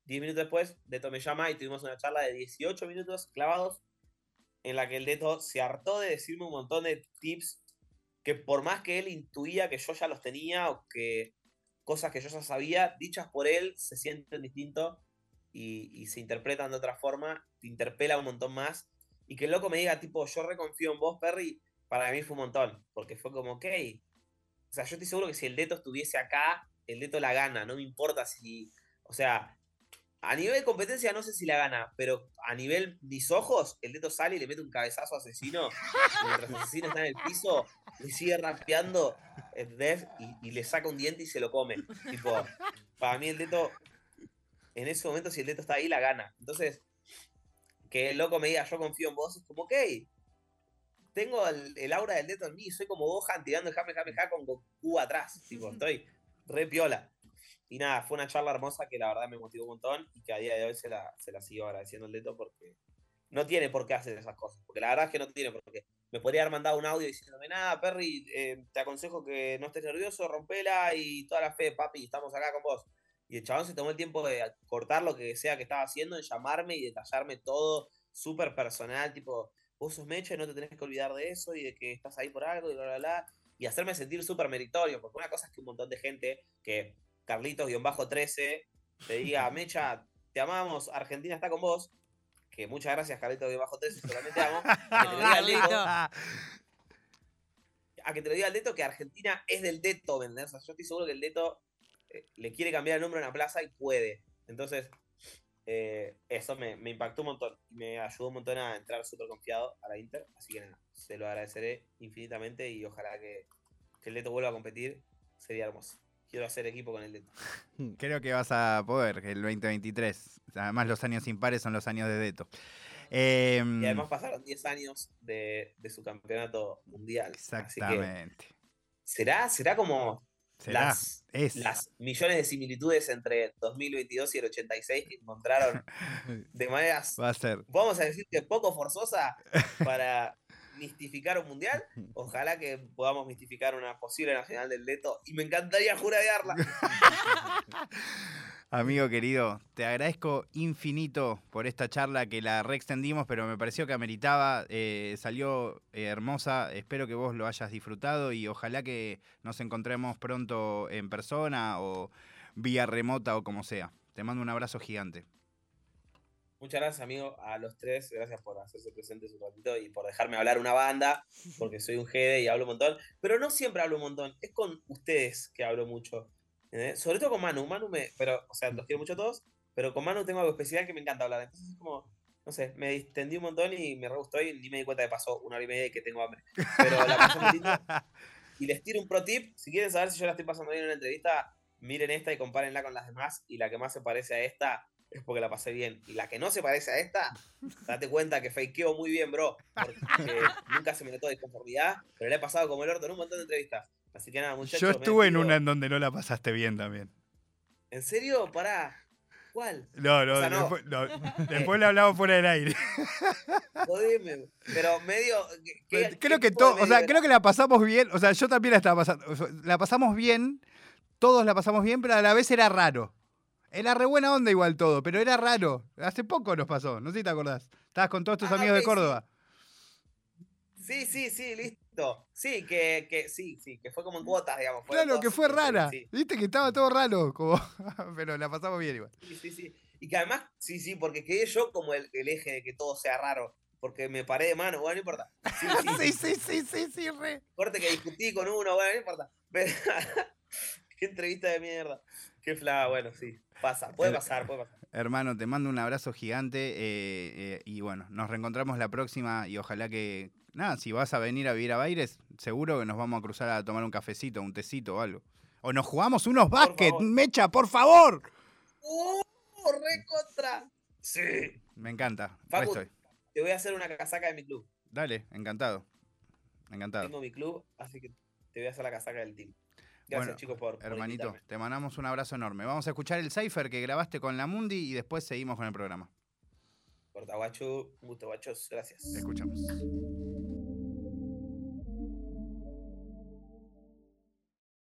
Diez minutos después, Deto me llama y tuvimos una charla de 18 minutos clavados en la que el Deto se hartó de decirme un montón de tips que por más que él intuía que yo ya los tenía o que cosas que yo ya sabía, dichas por él, se sienten distinto y, se interpretan de otra forma, te interpela un montón más. Y que el loco me diga, tipo, yo reconfío en vos, Perry, para mí fue un montón, porque fue como, ok. O sea, yo estoy seguro que si el Deto estuviese acá, el Deto la gana, no me importa si. O sea, a nivel de competencia no sé si la gana, pero a nivel mis ojos, el Deto sale y le mete un cabezazo asesino. mientras el asesino está en el piso, le sigue rapeando, Y, y, le saca un diente y se lo come. Tipo, para mí el Deto en ese momento, si el Deto está ahí, la gana. Entonces, que el loco me diga, yo confío en vos, es como, ok, tengo el, aura del Deto en mí, soy como Gohan tirando el Jame Jame con Goku atrás, tipo, estoy re piola. Y nada, fue una charla hermosa que la verdad me motivó un montón y que a día de hoy se la, se la sigo agradeciendo el Deto porque no tiene por qué hacer esas cosas. Porque la verdad es que no tiene por qué. Me podría haber mandado un audio diciéndome, nada, Perry, eh, te aconsejo que no estés nervioso, rompela y toda la fe, papi, estamos acá con vos. Y el chabón se tomó el tiempo de cortar lo que sea que estaba haciendo, de llamarme y detallarme todo súper personal, tipo, vos sos Mecha y no te tenés que olvidar de eso y de que estás ahí por algo y bla, bla, bla. Y hacerme sentir súper meritorio, porque una cosa es que un montón de gente, que Carlitos-13, te diga, Mecha, te amamos, Argentina está con vos, que muchas gracias Carlitos-13, solamente amo, que te lo diga Deto, a que te lo diga el Deto que Argentina es del Deto, ¿vendés? O sea, yo estoy seguro que el Deto eh, le quiere cambiar el nombre a una plaza y puede. Entonces, eh, eso me, impactó un montón y me ayudó un montón a entrar súper confiado a la Inter. Así que nada, se lo agradeceré infinitamente y ojalá que, el Leto vuelva a competir. Sería hermoso. Quiero hacer equipo con el Deto. Creo que vas a poder, el 2023. Además, los años impares son los años de Deto. Em, y además pasaron 10 años de, su campeonato mundial. Exactamente. ¿será, ¿Será como Las, las millones de similitudes entre 2022 y el 86 que encontraron de maneras, Va a ser. vamos a decir que poco forzosa para mistificar un mundial. Ojalá que podamos mistificar una posible nacional del Leto y me encantaría juradearla. Amigo querido, te agradezco infinito por esta charla que la reextendimos, pero me pareció que ameritaba, eh, salió eh, hermosa, espero que vos lo hayas disfrutado y ojalá que nos encontremos pronto en persona o vía remota o como sea. Te mando un abrazo gigante. Muchas gracias, amigo, a los tres. Gracias por hacerse presentes un ratito y por dejarme hablar una banda, porque soy un GD y hablo un montón. Pero no siempre hablo un montón, es con ustedes que hablo mucho. Sobre todo con Manu. Manu me. Pero, o sea, los quiero mucho a todos, pero con Manu tengo algo especial que me encanta hablar. Entonces es como. No sé, me distendí un montón y me re gustó y ni me di cuenta de pasó una hora y media y que tengo hambre. Pero la pasé lindo. Y les tiro un pro tip. Si quieren saber si yo la estoy pasando bien en una entrevista, miren esta y compárenla con las demás. Y la que más se parece a esta es porque la pasé bien. Y la que no se parece a esta, date cuenta que fakeo muy bien, bro. Porque nunca se me notó disconformidad, pero le he pasado como el orto en un montón de entrevistas. Así que nada, muchachos. Yo estuve en una en donde no la pasaste bien también. ¿En serio? Pará. ¿Cuál? No, no, después, le hablamos fuera del aire. Jodeme, pero medio. creo que todo, o sea, creo que la pasamos bien. O sea, yo también la estaba pasando. La pasamos bien, todos la pasamos bien, pero a la vez era raro. Era re buena onda igual todo, pero era raro. Hace poco nos pasó, no sé si te acordás. Estabas con todos tus ah, amigos de Córdoba. Sí, sí, sí, listo. Sí, que, que sí, sí, que fue como en cuotas, digamos. claro, que fue rara. Viste que estaba todo raro, como... pero la pasamos bien igual. Sí, sí, sí. Y que además, sí, sí, porque quedé yo como el, eje de que todo sea raro. Porque me paré de mano, bueno, no importa. Sí, sí, sí, sí, sí, sí, re. Corte que discutí con uno, bueno, no importa. Qué entrevista de mierda. Qué fla, bueno, sí. Pasa, puede pasar, puede pasar. Hermano, te mando un abrazo gigante eh, eh, y bueno, nos reencontramos la próxima y ojalá que, nada, si vas a venir a vivir a Baires, seguro que nos vamos a cruzar a tomar un cafecito, un tecito o algo. O nos jugamos unos básquet, Mecha, por favor. ¡Oh, recontra! Sí. Me encanta. te voy a hacer una casaca de mi club. Dale, encantado. Encantado. Tengo mi club, así que te voy a hacer la casaca del team. Gracias, chicos, por. Hermanito, te mandamos un abrazo enorme. Vamos a escuchar el cipher que grabaste con la Mundi y después seguimos con el programa. Corta, guacho. Gusto, guachos. Gracias. Escuchamos.